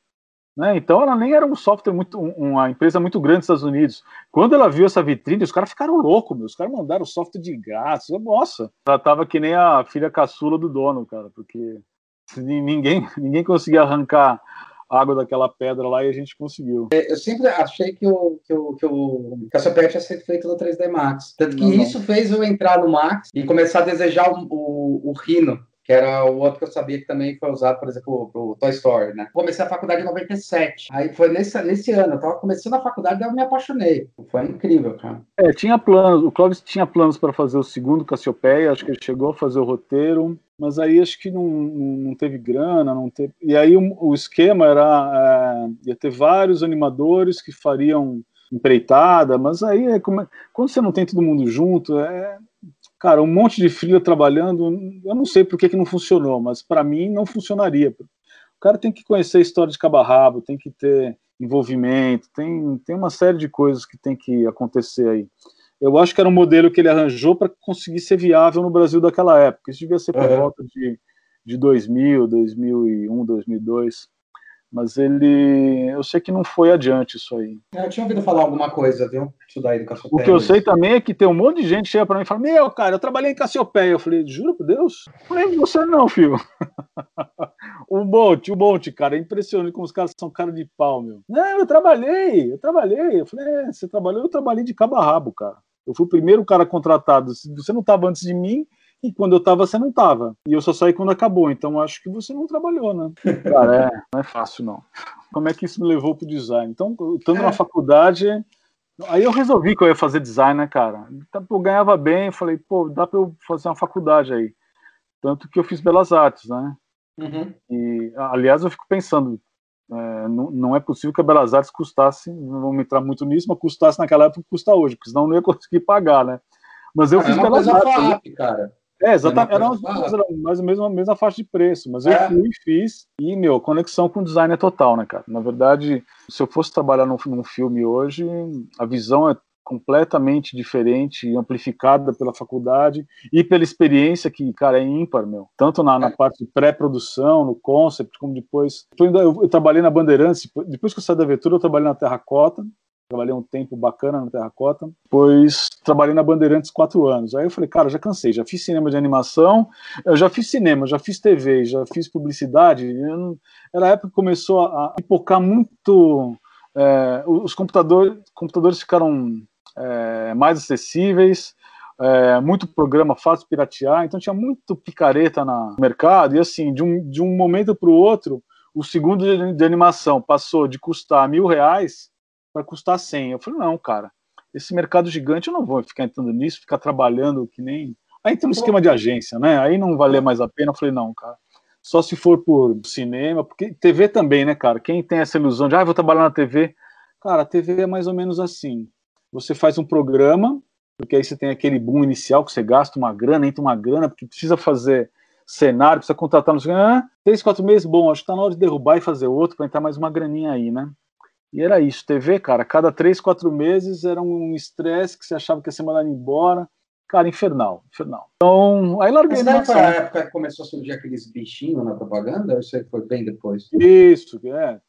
S3: Né? Então, ela nem era um software muito. uma empresa muito grande nos Estados Unidos. Quando ela viu essa vitrine, os caras ficaram loucos, meu. Os caras mandaram software de graça. Nossa, ela tava que nem a filha caçula do dono, cara, porque ninguém, ninguém conseguia arrancar água daquela pedra lá e a gente conseguiu.
S2: É, eu sempre achei que o, que o, que o Cassiopeia tinha sido feito no 3D Max. Tanto que não, isso não. fez eu entrar no Max e começar a desejar o, o, o Rhino que era o outro que eu sabia que também foi usado, por exemplo, pro Toy Story, né? Comecei a faculdade em 97. Aí foi nesse, nesse ano, eu tava começando a faculdade e eu me apaixonei. Foi incrível, cara.
S3: É, tinha planos, o Clóvis tinha planos para fazer o segundo Cassiopeia, acho que ele chegou a fazer o roteiro, mas aí acho que não, não, teve grana, não teve... E aí o, o esquema era, é, ia ter vários animadores que fariam empreitada, mas aí é como, quando você não tem todo mundo junto, é, cara, um monte de filha trabalhando, eu não sei por que, que não funcionou, mas para mim não funcionaria. O cara tem que conhecer a história de cabo a rabo, tem que ter envolvimento, tem, tem uma série de coisas que tem que acontecer aí. Eu acho que era um modelo que ele arranjou para conseguir ser viável no Brasil daquela época. Isso devia ser por uhum. volta de, de 2000, 2001, 2002 mas ele, eu sei que não foi adiante isso aí.
S2: É, eu tinha ouvido falar alguma coisa, viu? Isso daí do
S3: Cassiopeia. O que eu sei também é que tem um monte de gente chega para mim e fala: Meu, cara, eu trabalhei em Cassiopeia. Eu falei: Juro por Deus? Não lembro de você, não, filho. (laughs) o Bolt, o Bolt, cara, é impressionante como os caras são cara de pau, meu. Não, eu trabalhei, eu trabalhei. Eu falei: É, você trabalhou? Eu trabalhei de cabo a rabo, cara. Eu fui o primeiro cara contratado. Se você não estava antes de mim, e quando eu tava, você não tava. E eu só saí quando acabou, então acho que você não trabalhou, né? (laughs) Cara, é, não é fácil, não. Como é que isso me levou pro design? Então, estando na é. faculdade, aí eu resolvi que eu ia fazer design, né, cara? Então, eu ganhava bem, falei, pô, dá pra eu fazer uma faculdade aí. Tanto que eu fiz Belas Artes, né? Uhum. E, aliás, eu fico pensando, é, não, não, é possível que a Belas Artes custasse, não vou entrar muito nisso, mas custasse naquela época que custa hoje, porque senão não ia conseguir pagar, né? Mas eu fiz é Belas Artes. Né? FAP, cara. É, exatamente. Era, era mais ou menos a mesma faixa de preço, mas eu é. fui e fiz. E, meu, conexão com o design é total, né, cara? Na verdade, se eu fosse trabalhar num, num filme hoje, a visão é completamente diferente e amplificada pela faculdade e pela experiência que, cara, é ímpar, meu. Tanto na, na é. parte de pré-produção, no concept, como depois. Eu, eu, eu, trabalhei na Bandeirantes, depois que eu saí da Aventura, eu trabalhei na Terracota, Trabalhei um tempo bacana na Terracota, depois trabalhei na Bandeirantes quatro anos. Aí eu falei, cara, já cansei, já fiz cinema de animação, eu já fiz cinema, já fiz TV, já fiz publicidade. Não... Era a época que começou a pipocar muito. É, os computadores, computadores ficaram é, mais acessíveis, é, muito programa fácil piratear, então tinha muito picareta no mercado, e assim, de um, de um momento para o outro, o segundo de, de animação passou de custar mil reais vai custar 100. Eu falei, não, cara, esse mercado gigante eu não vou ficar entrando nisso, ficar trabalhando que nem. Aí tem um esquema de agência, né? Aí não valer mais a pena. Eu falei, não, cara. Só se for por cinema, porque TV também, né, cara? Quem tem essa ilusão de, ah, vou trabalhar na TV. Cara, a TV é mais ou menos assim. Você faz um programa, porque aí você tem aquele boom inicial que você gasta uma grana, entra uma grana, porque precisa fazer cenário, precisa contratar, não sei ah, três, quatro meses, bom, acho que tá na hora de derrubar e fazer outro para entrar mais uma graninha aí, né? E era isso, TV, cara, cada três, quatro meses era um estresse que você achava que ia ser mandado embora. Cara, infernal, infernal. Então, aí larguei.
S2: Mas foi a época que começou a surgir aqueles bichinhos na propaganda? Ou você foi bem depois?
S3: Isso, é.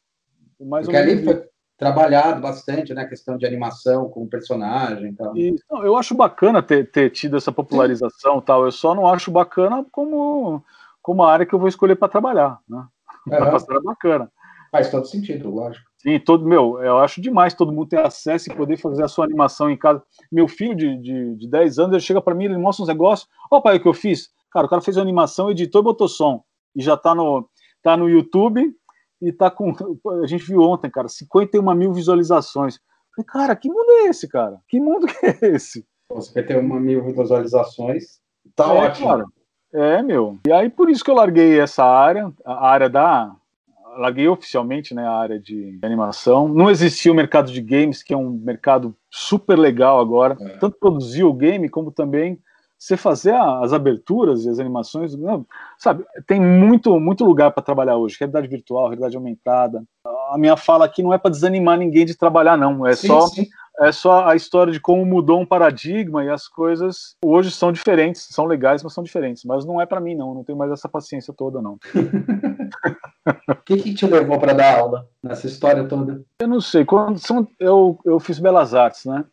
S3: Mais
S2: Porque ali foi trabalhado bastante, né? A questão de animação com o personagem e tal.
S3: E, não, eu acho bacana ter, ter tido essa popularização tal. Eu só não acho bacana como, como a área que eu vou escolher para trabalhar, né? Uhum. (laughs) bacana.
S2: Faz todo sentido, lógico.
S3: Sim, todo, meu, eu acho demais todo mundo ter acesso e poder fazer a sua animação em casa. Meu filho de, de, de 10 anos, ele chega para mim, ele mostra uns negócios. Ó, pai, o que eu fiz? Cara, o cara fez a animação, editou e botou som. E já tá no, tá no YouTube e tá com. (laughs) A gente viu ontem, cara, 51 mil visualizações. Falei, cara, que mundo é esse, cara? Que mundo que é esse?
S2: 51 mil visualizações. Tá é, ótimo. Cara,
S3: é, meu. E aí, por isso que eu larguei essa área, a área da larguei oficialmente né, a área de animação. Não existia o mercado de games, que é um mercado super legal agora. É. Tanto produzir o game, como também você fazer as aberturas e as animações. Não, sabe, tem muito, muito lugar para trabalhar hoje. Realidade virtual, realidade aumentada. A minha fala aqui não é para desanimar ninguém de trabalhar, não. É sim, só. Sim é só a história de como mudou um paradigma e as coisas hoje são diferentes, são legais, mas são diferentes. Mas não é para mim, não. Não tenho mais essa paciência toda, não. (laughs)
S2: O que, que te levou para dar aula nessa história toda?
S3: Eu não sei. Quando são, eu, eu fiz Belas Artes, né?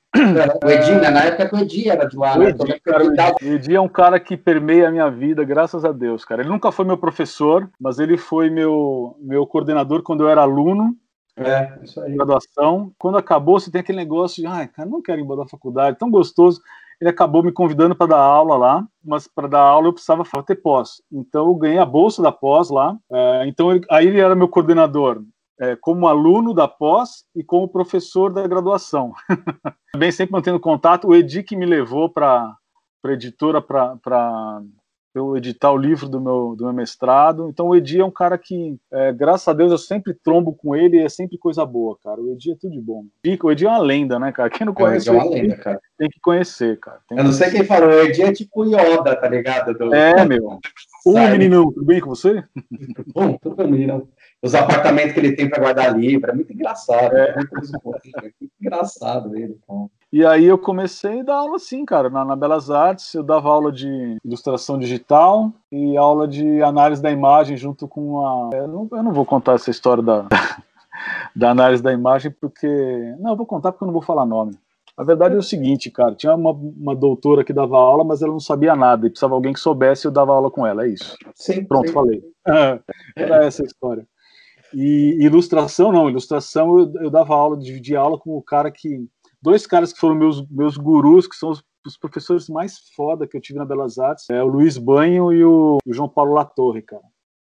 S2: O Edi, né? Na época o Edi era de lá,
S3: o né? Edi, né? cara, o Edi é um cara que permeia a minha vida, graças a Deus, cara. Ele nunca foi meu professor, mas ele foi meu, meu coordenador quando eu era aluno.
S2: É, isso aí.
S3: Graduação. Quando acabou, você tem aquele negócio de, ai, cara, não quero ir embora da faculdade, tão gostoso ele acabou me convidando para dar aula lá, mas para dar aula eu precisava ter pós. Então eu ganhei a bolsa da pós lá. É, então ele, aí ele era meu coordenador é, como aluno da pós e como professor da graduação. (laughs) Também sempre mantendo contato. O Edi que me levou para editora para eu editar o livro do meu, do meu mestrado. Então o Edi é um cara que, é, graças a Deus, eu sempre trombo com ele e é sempre coisa boa, cara. O Edi é tudo de bom. O Edi é uma lenda, né, cara? Quem não conhece
S2: é, o Edi, é uma lenda, cara.
S3: tem que conhecer, cara. Tem
S2: eu não sei quem falou, o Edi é tipo Yoda, tá ligado?
S3: Do... É, meu. (laughs) Ô, meninão, tudo bem com você? (laughs)
S2: Bom, tudo bem, meninão. Os apartamentos que ele tem para guardar livro, é muito engraçado. É, é muito, muito engraçado ele, cara.
S3: E aí eu comecei a dar aula assim, cara, na, na, Belas Artes, eu dava aula de ilustração digital e aula de análise da imagem junto com a... Eu não, eu não vou contar essa história da, (laughs) da análise da imagem porque... Não, eu vou contar porque eu não vou falar nome. A verdade é o seguinte, cara, tinha uma, uma doutora que dava aula, mas ela não sabia nada, e precisava alguém que soubesse e eu dava aula com ela, é isso.
S2: Sim,
S3: Pronto,
S2: sim.
S3: falei. (laughs) Era essa a história. E ilustração, não, ilustração eu, eu dava aula, dividia aula com o cara que dois caras que foram meus, meus gurus, que são os, os professores mais foda que eu tive na Belas Artes, é o Luiz Banho e o, o João Paulo Latorre, cara.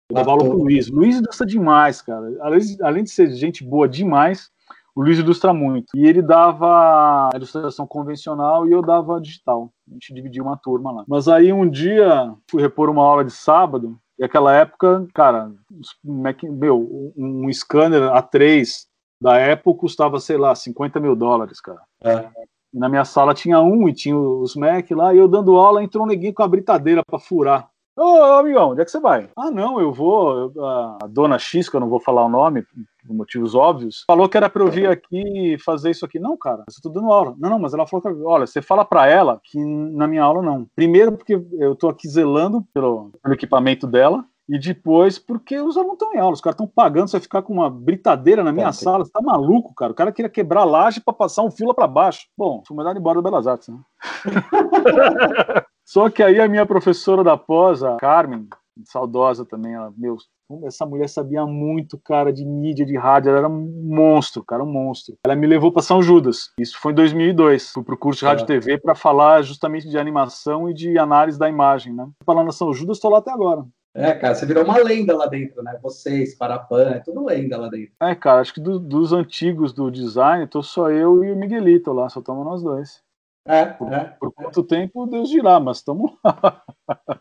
S3: Eu dava aula pro Luiz. O Luiz ilustra demais, cara. Além, além de ser gente boa demais, o Luiz ilustra muito. E ele dava ilustração convencional e eu dava digital. A gente dividia uma turma lá. Mas aí um dia fui repor uma aula de sábado. E aquela época, cara, meu, um scanner A3 da Apple custava, sei lá, 50 mil dólares, cara. É. E na minha sala tinha um e tinha os Mac lá, e eu dando aula, entrou um neguinho com a britadeira para furar. Ô, amigão, onde é que você vai? Ah, não, eu vou. A dona X, que eu não vou falar o nome, por motivos óbvios, falou que era para eu vir aqui e fazer isso aqui. Não, cara, eu tô dando aula. Não, não, mas ela falou que, olha, você fala para ela que na minha aula não. Primeiro, porque eu tô aqui zelando pelo, pelo equipamento dela. E depois, porque os alunos estão em aula, os caras estão pagando, você vai ficar com uma britadeira na minha sala, você tá maluco, cara. O cara queria quebrar a laje para passar um fio lá para baixo. Bom, fui mandado embora do Belas Artes, né? (laughs) Só que aí a minha professora da pós, a Carmen, saudosa também, ela, meu, essa mulher sabia muito, cara, de mídia, de rádio, ela era um monstro, cara, um monstro. Ela me levou para São Judas. Isso foi em 2002. Fui pro curso de rádio e TV para falar justamente de animação e de análise da imagem, né? Falando na São Judas, estou lá até agora.
S2: É, cara, você virou uma lenda lá dentro, né? Vocês, Parapan, é tudo lenda lá dentro.
S3: É, cara, acho que do, dos antigos do design, tô só eu e o Miguelito lá, só estamos nós dois.
S2: É,
S3: por,
S2: é,
S3: por é. quanto tempo Deus dirá, mas estamos lá.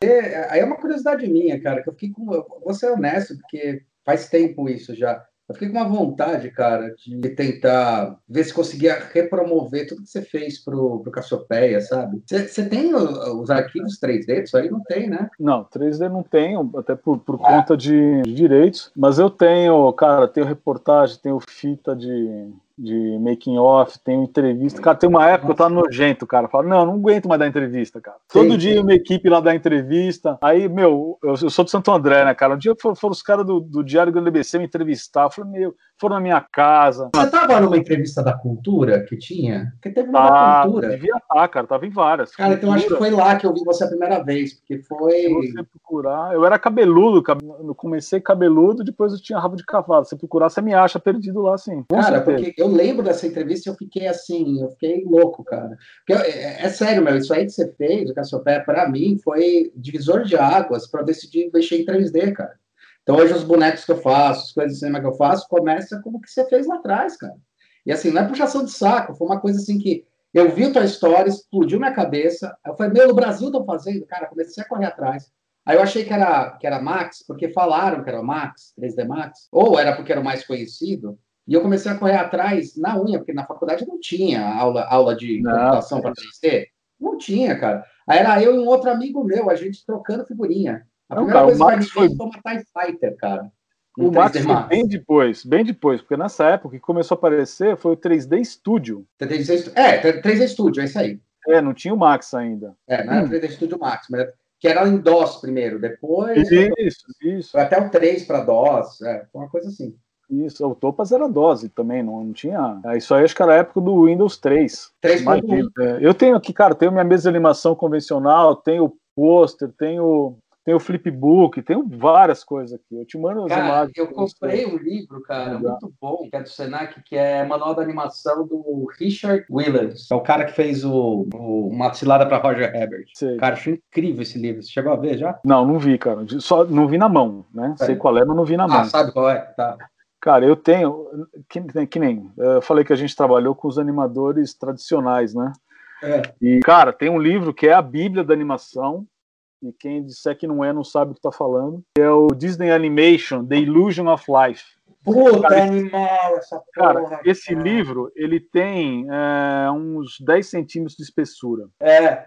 S2: É, (laughs) aí é uma curiosidade minha, cara, que eu fiquei com. Vou ser honesto, porque faz tempo isso já. Eu fiquei com uma vontade, cara, de tentar ver se conseguia repromover tudo que você fez pro, pro Cassiopeia, sabe? Você tem os arquivos 3D? Isso aí não tem, né?
S3: Não, 3D não tenho, até por, por conta de, de direitos, mas eu tenho, cara, tenho reportagem, tenho fita de, de making off, tem entrevista. Cara, tem uma época que eu tava nojento, cara. Falo, não, não aguento mais dar entrevista, cara. Todo sim, dia sim. uma equipe lá dar entrevista. Aí, meu, eu, eu, sou de Santo André, né, cara? Um dia foram, foram os caras do, do Diário do NBC me entrevistar. Eu falei, meu, foram na minha casa.
S2: Você tava numa entrevista da cultura que tinha? Que teve uma ah, da cultura.
S3: Devia estar, cara. Tava em várias.
S2: Cara, então acho que foi lá que eu vi você a primeira vez, porque foi. Se
S3: você procurar. Eu era cabeludo, eu comecei cabeludo, depois eu tinha rabo de cavalo. Se procurar, você me acha perdido lá, sim.
S2: Cara, porque eu lembro dessa entrevista e eu fiquei assim, eu fiquei louco, cara. Porque, é, é, sério, meu, isso aí que você fez, o Cassiopeia, para mim, foi divisor de águas para decidir mexer em 3D, cara. Então, hoje, os bonecos que eu faço, as coisas de cinema que eu faço, começa como que você fez lá atrás, cara. E assim, não é puxação de saco, foi uma coisa assim que eu vi tua história, explodiu minha cabeça. Eu falei, meu, no Brasil estão fazendo, cara, comecei a correr atrás. Aí eu achei que era, que era Max, porque falaram que era Max, 3D Max, ou era porque era o mais conhecido. E eu comecei a correr atrás na unha, porque na faculdade não tinha aula, aula de não, computação para 3D. Não tinha, cara. Aí era eu e um outro amigo meu, a gente trocando figurinha. A
S3: não, primeira cara, coisa que a gente
S2: foi uma TIE Fighter, cara.
S3: O Max foi bem depois, bem depois, porque nessa época que começou a aparecer foi o 3D Studio.
S2: 3D, é, 3D Studio, é isso aí.
S3: É, não tinha o Max ainda.
S2: É, não era hum. 3D Studio Max, mas que era em DOS primeiro, depois.
S3: Isso, isso.
S2: Foi até o 3 para DOS, é, foi uma coisa assim.
S3: Isso, o Topas era dose também, não, não tinha. É, isso aí acho que era a época do Windows 3.
S2: 3.1.
S3: É, eu tenho aqui, cara, tenho minha mesa de animação convencional, tenho pôster, tenho tem o flipbook, tem várias coisas aqui. Eu te mando as
S2: cara,
S3: imagens.
S2: Eu comprei um livro, cara, Legal. muito bom, que é do Senac, que é Manual da Animação do Richard Willers. É o cara que fez o, o Uma Cilada para Roger Herbert. Sei. Cara, achei incrível esse livro. Você chegou a ver já?
S3: Não, não vi, cara. Só não vi na mão, né? É. Sei qual é, mas não vi na ah, mão. Ah,
S2: sabe qual é? Tá.
S3: Cara, eu tenho, que, que nem, eu falei que a gente trabalhou com os animadores tradicionais, né? É. E, cara, tem um livro que é a Bíblia da animação, e quem disser que não é, não sabe o que está falando. É o Disney Animation, The Illusion of Life.
S2: Puta cara, animal, essa
S3: porra, cara, esse cara. livro, ele tem é, uns 10 centímetros de espessura.
S2: É.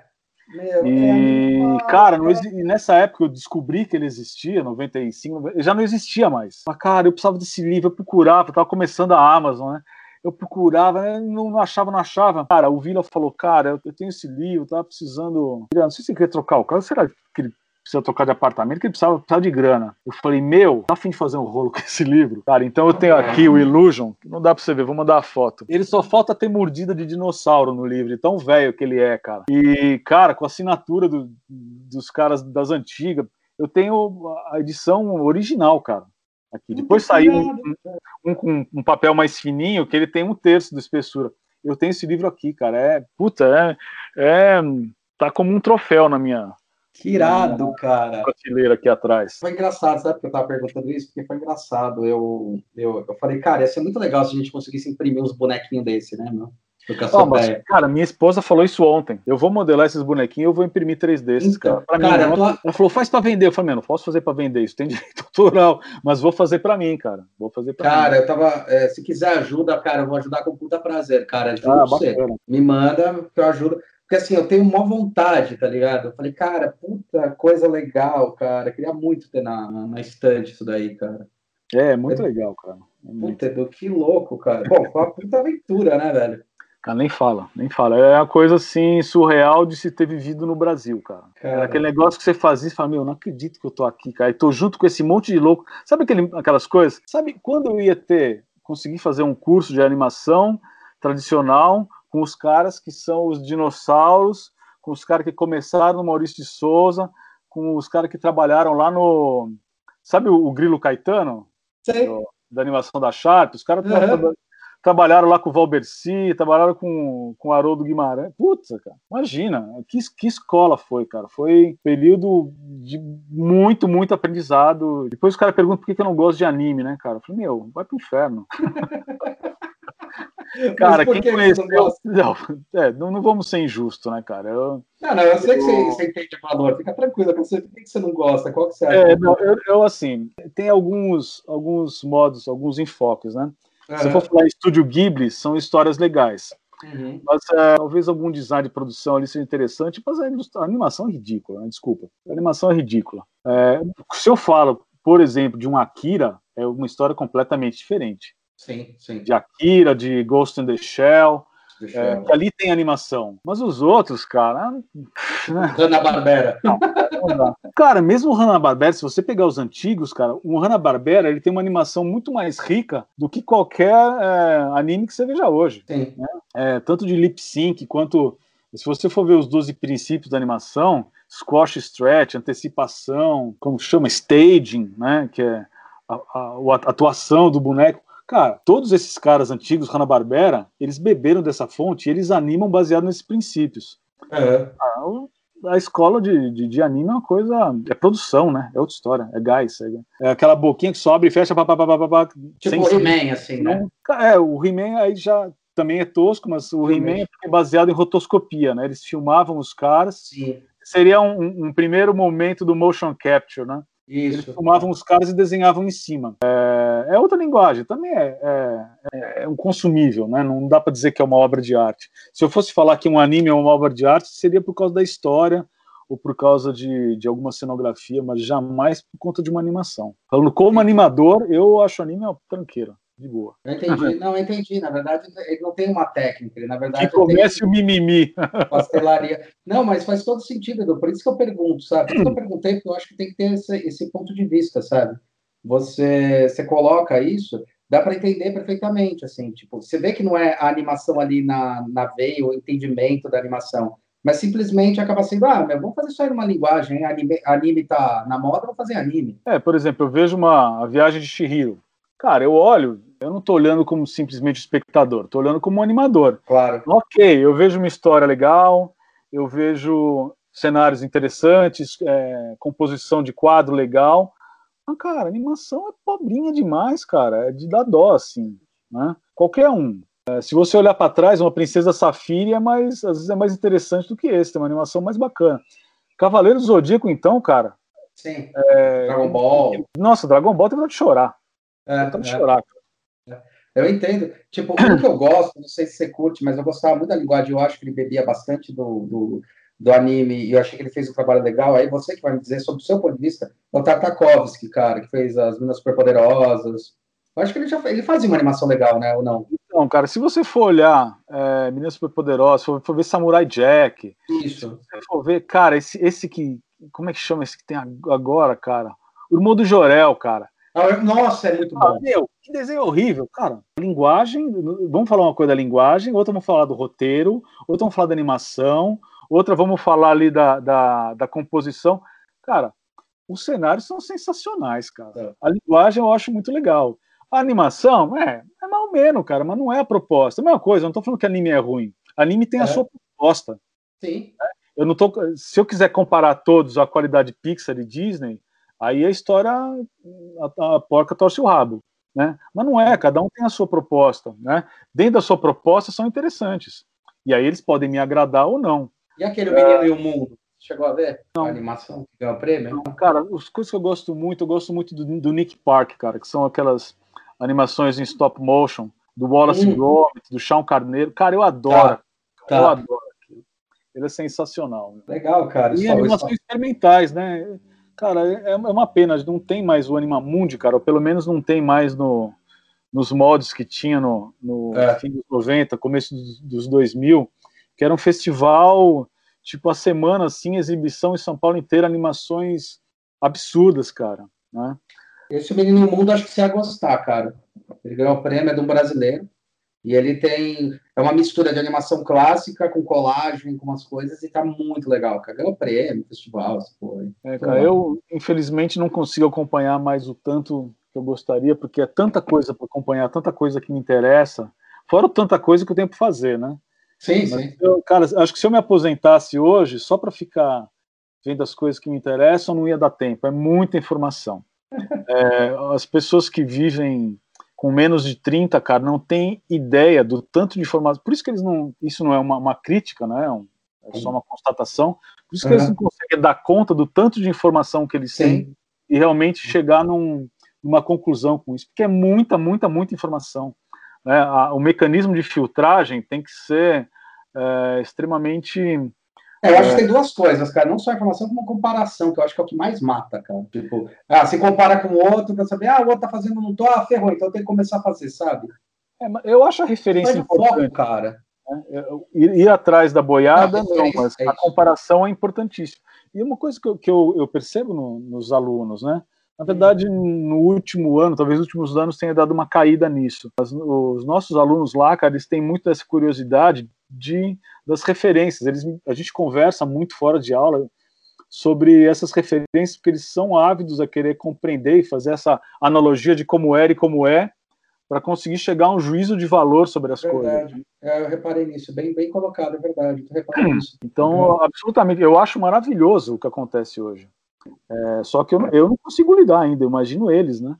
S3: Meu, e, é cara, não nessa época eu descobri que ele existia, 95, já não existia mais. Mas, cara, eu precisava desse livro, eu procurava, eu tava começando a Amazon, né? eu procurava, né, não, não, achava, não achava. Cara, o Vila falou, cara, eu, eu tenho esse livro, tava precisando. Não sei se ele queria trocar o carro, será que ele precisa trocar de apartamento, que ele precisava, precisava de grana. Eu falei, meu, tá afim de fazer um rolo (laughs) com esse livro? Cara, então eu tenho aqui o Illusion, que não dá pra você ver, vou mandar a foto. Ele só falta ter mordida de dinossauro no livro, tão velho que ele é, cara. E, cara, com a assinatura do, dos caras das antigas, eu tenho a edição original, cara aqui. Depois saiu um, um, um, um, papel mais fininho, que ele tem um terço da espessura. Eu tenho esse livro aqui, cara. É, puta, é, é tá como um troféu na minha.
S2: Que irado, cara.
S3: Prateleira aqui atrás.
S2: Foi engraçado, sabe? Porque eu tava perguntando isso, porque foi engraçado. Eu, eu, eu falei, cara, ia ser muito legal se a gente conseguisse imprimir uns bonequinhos desse, né, meu?
S3: Oh, mas, cara, minha esposa falou isso ontem. Eu vou modelar esses bonequinhos, eu vou imprimir três desses, então, cara. cara mim, ela, ela, falou, faz para vender. Eu falei, não posso fazer para vender, isso tem (laughs) direito autoral, mas vou fazer para mim, cara. Vou fazer para
S2: Cara, mim. eu tava. É, se quiser ajuda, cara, eu vou ajudar com puta prazer, cara. ah, você. Me manda que eu ajudo. Porque assim, eu tenho uma vontade, tá ligado? Eu falei, cara, puta coisa legal, cara. Queria muito ter na, na estante isso daí, cara.
S3: É, muito é, legal, cara.
S2: É muito... Puta, que louco, cara. Bom, foi uma puta aventura, né, velho?
S3: Cara, nem fala, nem fala. É uma coisa assim surreal de se ter vivido no Brasil, cara. cara. É aquele negócio que você fazia e fala, meu, não acredito que eu tô aqui, cara. E tô junto com esse monte de louco. Sabe aquele, aquelas coisas? Sabe quando eu ia ter, conseguir fazer um curso de animação tradicional com os caras que são os dinossauros, com os caras que começaram no Maurício de Souza, com os caras que trabalharam lá no. Sabe o, o Grilo Caetano?
S2: Sei. Do,
S3: da animação da Sharp? Os caras uhum trabalharam lá com o Valberci, trabalharam com, com o Haroldo Guimarães. Putz, cara, imagina, que, que escola foi, cara. Foi um período de muito, muito aprendizado. Depois o cara pergunta por que, que eu não gosto de anime, né, cara? Eu falei, meu, vai pro inferno. (laughs) Cara, quem conheceu. (laughs) Não, é, não, não, vamos ser injustos, né, cara?
S2: Eu, não, não, eu sei que você, você entende o valor. Fica tranquilo. Você, por que você não gosta? Qual que você acha? É, não,
S3: eu, eu, assim, tem alguns, alguns modos, alguns enfoques, né? Uhum. Se eu for falar em estúdio Ghibli, são histórias legais. Uhum. Mas é, talvez algum design de produção ali seja interessante, mas a, animação é ridícula, né? desculpa. A animação é ridícula. É, se eu falo, por exemplo, de um Akira, é uma história completamente diferente.
S2: Sim, sim.
S3: De Akira, de Ghost in the Shell, é, que ali tem animação. Mas os outros, cara.
S2: Né? Hanna-Barbera.
S3: Cara, mesmo o Hanna-Barbera, se você pegar os antigos, cara, o Hanna-Barbera ele tem uma animação muito mais rica do que qualquer é, anime que você veja hoje.
S2: Sim. Né?
S3: É, tanto de lip sync quanto. Se você for ver os 12 princípios da animação, squash stretch, antecipação, como chama, staging, né? Que é a, a, a atuação do boneco Cara, todos esses caras antigos, Hanna-Barbera, eles beberam dessa fonte e eles animam baseado nesses princípios.
S2: É.
S3: A, a escola de, de, de, anime é uma coisa. É produção, né? É outra história. É gás. É, é aquela boquinha que sobe e fecha. Pá, pá, pá, pá,
S2: tipo o He-Man, assim, né?
S3: É, o He-Man aí já também é tosco, mas o He-Man é baseado em rotoscopia, né? Eles filmavam os caras.
S2: Sim.
S3: Seria um, um primeiro momento do motion capture, né?
S2: Isso.
S3: Eles filmavam os caras e desenhavam em cima. É, é outra linguagem, também é, é, é, um consumível, né? Não dá para dizer que é uma obra de arte. Se eu fosse falar que um anime é uma obra de arte, seria por causa da história ou por causa de, de alguma cenografia, mas jamais por conta de uma animação. Falando como animador, eu acho anime uma tranqueira de boa.
S2: Eu entendi, (laughs) não, eu entendi. Na verdade, ele não tem uma técnica, ele, na verdade.
S3: Que comece o mimimi. (laughs)
S2: Pastelaria. Não, mas faz todo sentido, Edu. Por isso que eu pergunto, sabe? Por isso que eu perguntei, porque eu acho que tem que ter esse, esse ponto de vista, sabe? Você, você coloca isso, dá para entender perfeitamente, assim, tipo, você vê que não é a animação ali na, na veia, o entendimento da animação, mas simplesmente acaba sendo, ah, meu, vamos fazer aí numa linguagem, anime, anime tá na moda, vamos fazer anime.
S3: É, por exemplo, eu vejo uma a viagem de Shihiro. Cara, eu olho, eu não estou olhando como simplesmente espectador, estou olhando como animador.
S2: Claro.
S3: Ok, eu vejo uma história legal, eu vejo cenários interessantes, é, composição de quadro legal. Mas, cara, a animação é pobrinha demais, cara. É de dar dó, assim. Né? Qualquer um. É, se você olhar para trás, uma Princesa Safira é mais, às vezes é mais interessante do que esse, tem uma animação mais bacana. Cavaleiro do Zodíaco, então, cara.
S2: Sim. É... Dragon Ball.
S3: Nossa, Dragon Ball tem vontade de chorar.
S2: É, tem de é. chorar, cara. Eu entendo. Tipo, um que eu gosto, não sei se você curte, mas eu gostava muito da linguagem. Eu acho que ele bebia bastante do, do, do anime e eu achei que ele fez um trabalho legal. Aí você que vai me dizer sobre o seu ponto de vista, é o Tartakovsky, cara, que fez as Minas Superpoderosas. Eu acho que ele já ele fazia uma animação legal, né? Ou não?
S3: Então, cara, se você for olhar é, Meninas Superpoderosas, for, for ver Samurai Jack,
S2: Isso.
S3: se você for ver, cara, esse, esse que. Como é que chama esse que tem agora, cara? O irmão do Jorel, cara.
S2: Ah, nossa, é muito ah, bom.
S3: meu, que desenho horrível, cara. Linguagem, vamos falar uma coisa da linguagem, outra vamos falar do roteiro, outra vamos falar da animação, outra vamos falar ali da, da, da composição. Cara, os cenários são sensacionais, cara. É. A linguagem eu acho muito legal. A animação, é, é mal menos, cara, mas não é a proposta. A mesma coisa, eu não tô falando que anime é ruim. Anime tem a é. sua proposta.
S2: Sim.
S3: Eu não tô, se eu quiser comparar todos a qualidade Pixar e Disney, Aí a história, a, a porca torce o rabo. Né? Mas não é, cada um tem a sua proposta. Né? Dentro da sua proposta são interessantes. E aí eles podem me agradar ou não.
S2: E aquele Menino é... e o Mundo? Chegou a ver? Não. A animação que ganhou prêmio? Não,
S3: cara, as coisas que eu gosto muito, eu gosto muito do, do, Nick Park, cara, que são aquelas animações em stop motion, do Wallace hum. Gromit, do Sean Carneiro. Cara, eu adoro. Tá. Tá. Eu adoro aquilo. Ele é sensacional.
S2: Legal, cara.
S3: E animações experimentais, né? Cara, é, é uma pena, não tem mais o Animamundi, cara, ou pelo menos não tem mais no, nos mods que tinha no, no é. fim dos 90, começo dos, dos 2000, que era um festival, tipo, a semana, assim, exibição em São Paulo inteira, animações absurdas, cara, né?
S2: Esse Menino Mundo, acho que você ia gostar, cara. Ele ganhou o prêmio, é de um brasileiro. E ele tem. É uma mistura de animação clássica com colagem, com umas coisas, e tá muito legal, cara. Ganhou prêmio, festival, essa porra.
S3: É, cara, eu infelizmente não consigo acompanhar mais o tanto que eu gostaria, porque é tanta coisa para acompanhar, tanta coisa que me interessa, fora tanta coisa que eu tenho para fazer, né?
S2: Sim, Mas sim.
S3: Eu, cara, acho que se eu me aposentasse hoje, só para ficar vendo as coisas que me interessam, não ia dar tempo. É muita informação. (laughs) É, as pessoas que vivem com menos de 30, cara, não tem ideia do tanto de informação. Por isso que eles não. Isso não é uma, uma crítica, né? É só uma constatação. Por isso que uhum. eles não conseguem dar conta do tanto de informação que eles Sim. têm e realmente chegar num, numa conclusão com isso, porque é muita, muita, muita informação. Né? A, o mecanismo de filtragem tem que ser é, extremamente.
S2: É, eu acho que tem duas coisas, cara. Não só a informação, como a comparação, que eu acho que é o que mais mata, cara. Tipo, ah, se compara com o outro para saber, ah, o outro tá fazendo, não tô, ah, ferrou, então tem que começar a fazer, sabe?
S3: É, eu acho a referência importante. Foco, cara. Né? Ir, ir, atrás da boiada, não, não mas é a comparação é importantíssima. E uma coisa que eu, que eu, eu percebo no, nos alunos, né? Na verdade, no último ano, talvez nos últimos anos, tenha dado uma caída nisso. As, os nossos alunos lá, cara, eles têm muito essa curiosidade de, das referências. Eles, a gente conversa muito fora de aula sobre essas referências, porque eles são ávidos a querer compreender e fazer essa analogia de como era e como é, para conseguir chegar a um juízo de valor sobre as verdade. coisas.
S2: É, eu reparei nisso, bem, bem colocado, é verdade.
S3: Então, absolutamente, eu acho maravilhoso o que acontece hoje. É, só que eu, eu não consigo lidar ainda, imagino eles, né?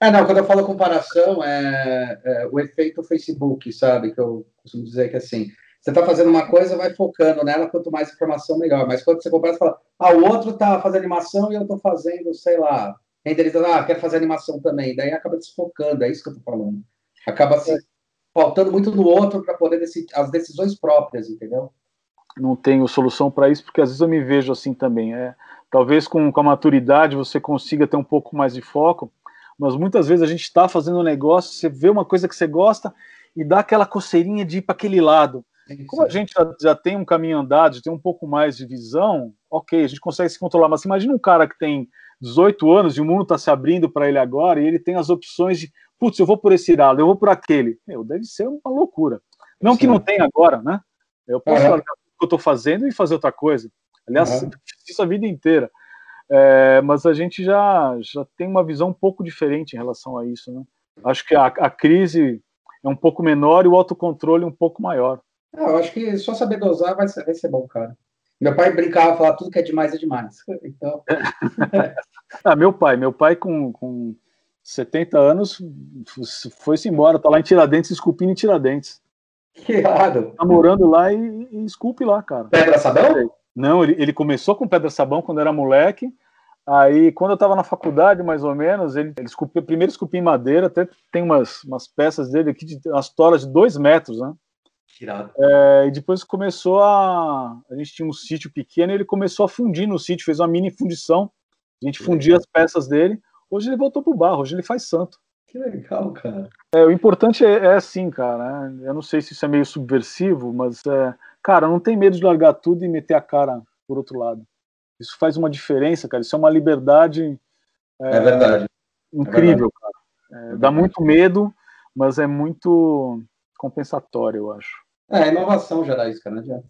S2: É, não, quando eu falo comparação, é, é, o efeito Facebook, sabe? Que eu costumo dizer que assim, você está fazendo uma coisa, vai focando nela, quanto mais informação, melhor. Mas quando você compara, você fala, ah, o outro está fazendo animação e eu estou fazendo, sei lá, renderizando, ah, quero fazer animação também. Daí acaba desfocando, é isso que eu estou falando. Acaba se faltando muito no outro para poder decidir as decisões próprias, entendeu?
S3: Não tenho solução para isso, porque às vezes eu me vejo assim também. É, talvez com, com a maturidade você consiga ter um pouco mais de foco, mas muitas vezes a gente está fazendo um negócio, você vê uma coisa que você gosta e dá aquela coceirinha de ir para aquele lado. Como a gente já, já, tem um caminho andado, já tem um pouco mais de visão, ok, a gente consegue se controlar. Mas imagina um cara que tem 18 anos e o mundo está se abrindo para ele agora e ele tem as opções de, putz, eu vou por esse lado, eu vou por aquele. Meu, deve ser uma loucura. Não Sim. que não tenha agora, né? Eu posso uhum. largar o que eu estou fazendo e fazer outra coisa. Aliás, uhum. isso a vida inteira. É, mas a gente já, já tem uma visão um pouco diferente em relação a isso. Né? Acho que a, a crise é um pouco menor e o autocontrole um pouco maior.
S2: Ah, eu acho que só saber dosar vai ser, vai ser bom, cara. Meu pai brincava, falava tudo que é demais é demais. (laughs) Então... (laughs)
S3: ah, meu pai, meu pai com, com 70 anos foi-se embora, tá lá em Tiradentes, esculpindo em Tiradentes.
S2: Que errado.
S3: Tá morando lá e, e esculpe lá, cara.
S2: Pedra sabão?
S3: Não, ele, ele começou com pedra sabão quando era moleque. Aí, quando eu estava na faculdade, mais ou menos, ele, ele esculpiu, primeiro esculpiu em madeira, até tem umas, umas peças dele aqui, de, umas toras de dois metros, né? É, e depois começou a. A gente tinha um sítio pequeno e ele começou a fundir no sítio, fez uma mini fundição. A gente fundia as peças dele. Hoje ele voltou pro barro, hoje ele faz santo.
S2: Que legal, cara.
S3: É, o importante é, é assim, cara. Né? Eu não sei se isso é meio subversivo, mas é, Cara, não tem medo de largar tudo e meter a cara por outro lado. Isso faz uma diferença, cara. Isso é uma liberdade.
S2: É, é verdade.
S3: Incrível, é verdade. cara. É, dá muito medo, mas é muito compensatório, eu acho.
S2: É, inovação já dá isso, cara. Não adianta.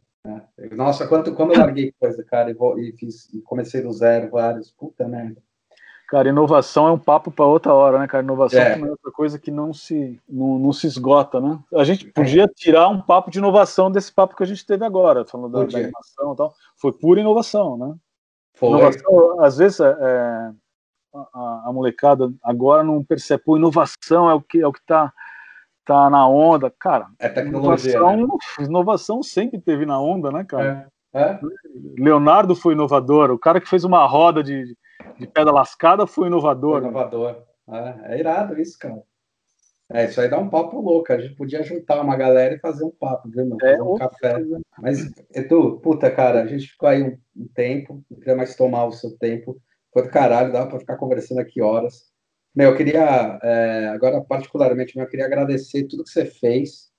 S2: É. Nossa, quando, quando eu larguei coisa, cara, e, vou, e, fiz, e comecei do zero vários, puta merda.
S3: Cara, inovação é um papo para outra hora, né, cara? Inovação é. é outra coisa que não se, não, não, se esgota, né? A gente podia tirar um papo de inovação desse papo que a gente teve agora, falando da, da animação e tal. Foi pura inovação, né? Foi. Inovação, às vezes, é, é, a, a, molecada agora não percebe, pô, inovação é o que é o que tá, tá na onda. Cara,
S2: é tecnologia,
S3: inovação, né? inovação sempre teve na onda, né, cara? É. é. Leonardo foi inovador, o cara que fez uma roda de de pedra lascada foi inovador.
S2: Foi inovador. Né? É irado isso, cara. É, isso aí dá um papo louco. A gente podia juntar uma galera e fazer um papo, viu, mano? É, fazer um café. Coisa. Mas, Edu, puta, cara, a gente ficou aí um, um tempo, não queria mais tomar o seu tempo. Foi do caralho, dava pra ficar conversando aqui horas. Meu, eu queria, é, agora particularmente, eu queria agradecer tudo que você fez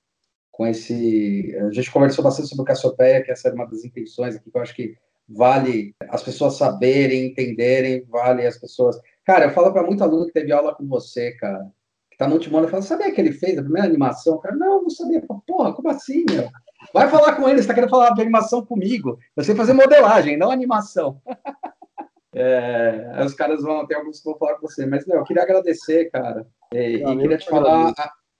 S2: com esse. A gente conversou bastante sobre o Cassiopeia, que essa era uma das intenções aqui, que eu acho que vale as pessoas saberem, entenderem, vale as pessoas. Cara, eu falo para muito aluno que teve aula com você, cara, que tá no último ano, eu falo, sabia que ele fez a primeira animação? Cara, não, não sabia. Porra, como assim, meu? Vai falar com ele, você tá querendo falar de animação comigo. Eu sei fazer modelagem, não animação. (laughs) é, os caras vão ter alguns que vão falar com você, mas não, eu queria agradecer, cara, e, e queria te falar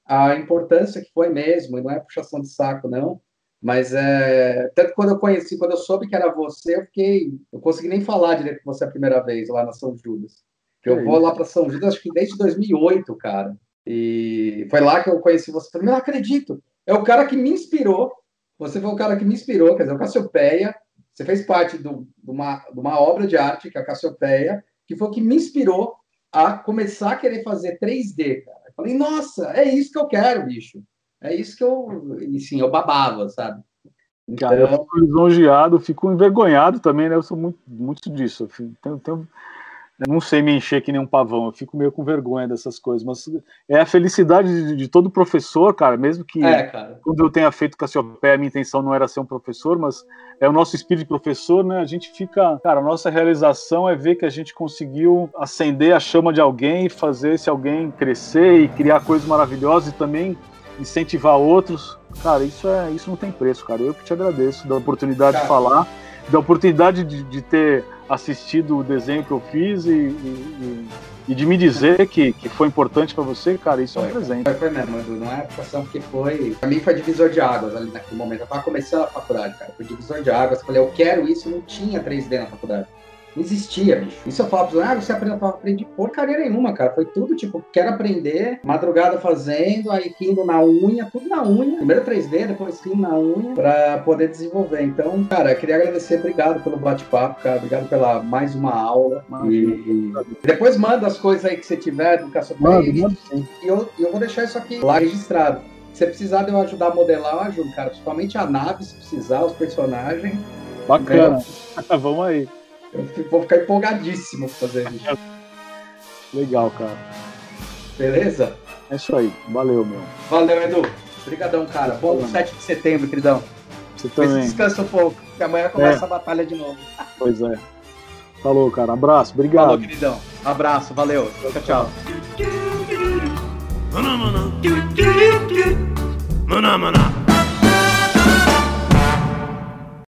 S2: a, a importância que foi mesmo, e não é puxação de saco, não mas é, tanto quando eu conheci, quando eu soube que era você, eu fiquei. Eu consegui nem falar direito com você a primeira vez lá na São Judas. Eu vou lá para São Judas, acho que desde 2008, cara. E foi lá que eu conheci você. Falei, não acredito. É o cara que me inspirou. Você foi o cara que me inspirou, quer dizer, o Cassiopeia. Você fez parte do, de, uma, de uma obra de arte, que é a Cassiopeia, que foi o que me inspirou a começar a querer fazer 3D, cara. Eu falei, nossa, é isso que eu quero, bicho. É isso que eu, e sim, eu babava, sabe?
S3: Então... Cara, eu fico lisonjeado, fico envergonhado também, né? Eu sou muito, muito disso. Eu tenho, tenho, eu não sei me encher que nem um pavão, eu fico meio com vergonha dessas coisas, mas é a felicidade de, de todo professor, cara, mesmo que
S2: é, cara.
S3: quando eu tenha feito Cassiopeia, a minha intenção não era ser um professor, mas é o nosso espírito de professor, né? A gente fica, cara, a nossa realização é ver que a gente conseguiu acender a chama de alguém, fazer esse alguém crescer e criar coisas maravilhosas e também incentivar outros. Cara, isso é isso não tem preço, cara. Eu que te agradeço da oportunidade cara. de falar, da oportunidade de, de ter assistido o desenho que eu fiz e, e, e de me dizer que, que foi importante para você, cara, isso foi, é um presente.
S2: Foi, foi mesmo, Edu. Não é atuação porque foi. Pra mim foi divisor de águas ali naquele momento. Eu tava começando a faculdade, cara. Foi divisor de águas. Falei, eu quero isso, não tinha 3D na faculdade. Não existia, bicho. Isso eu falo pra você, ah, você aprendeu, aprendi porcaria nenhuma, cara. Foi tudo, tipo, quero aprender, madrugada fazendo, aí rindo na unha, tudo na unha. Primeiro 3D, depois rindo na unha, pra poder desenvolver. Então, cara, queria agradecer, obrigado pelo bate-papo, cara. Obrigado pela mais uma aula. E, e, depois manda as coisas aí que você tiver do Caçopeia. E, e eu, eu vou deixar isso aqui lá registrado. Se você precisar de eu ajudar a modelar, eu ajudo, cara. Principalmente a nave, se precisar, os personagens.
S3: Bacana. (laughs) Vamos aí.
S2: Eu vou ficar empolgadíssimo fazer isso.
S3: Legal, cara.
S2: Beleza?
S3: É isso aí. Valeu, meu.
S2: Valeu, Edu. Obrigadão, cara. Bom Valeu. 7 de setembro, queridão.
S3: Você também.
S2: Descansa um pouco, que amanhã começa é. a batalha de novo.
S3: Pois é. Falou, cara. Abraço. Obrigado. Falou,
S2: queridão. Abraço. Valeu. Tchau, tchau. Mana, mana.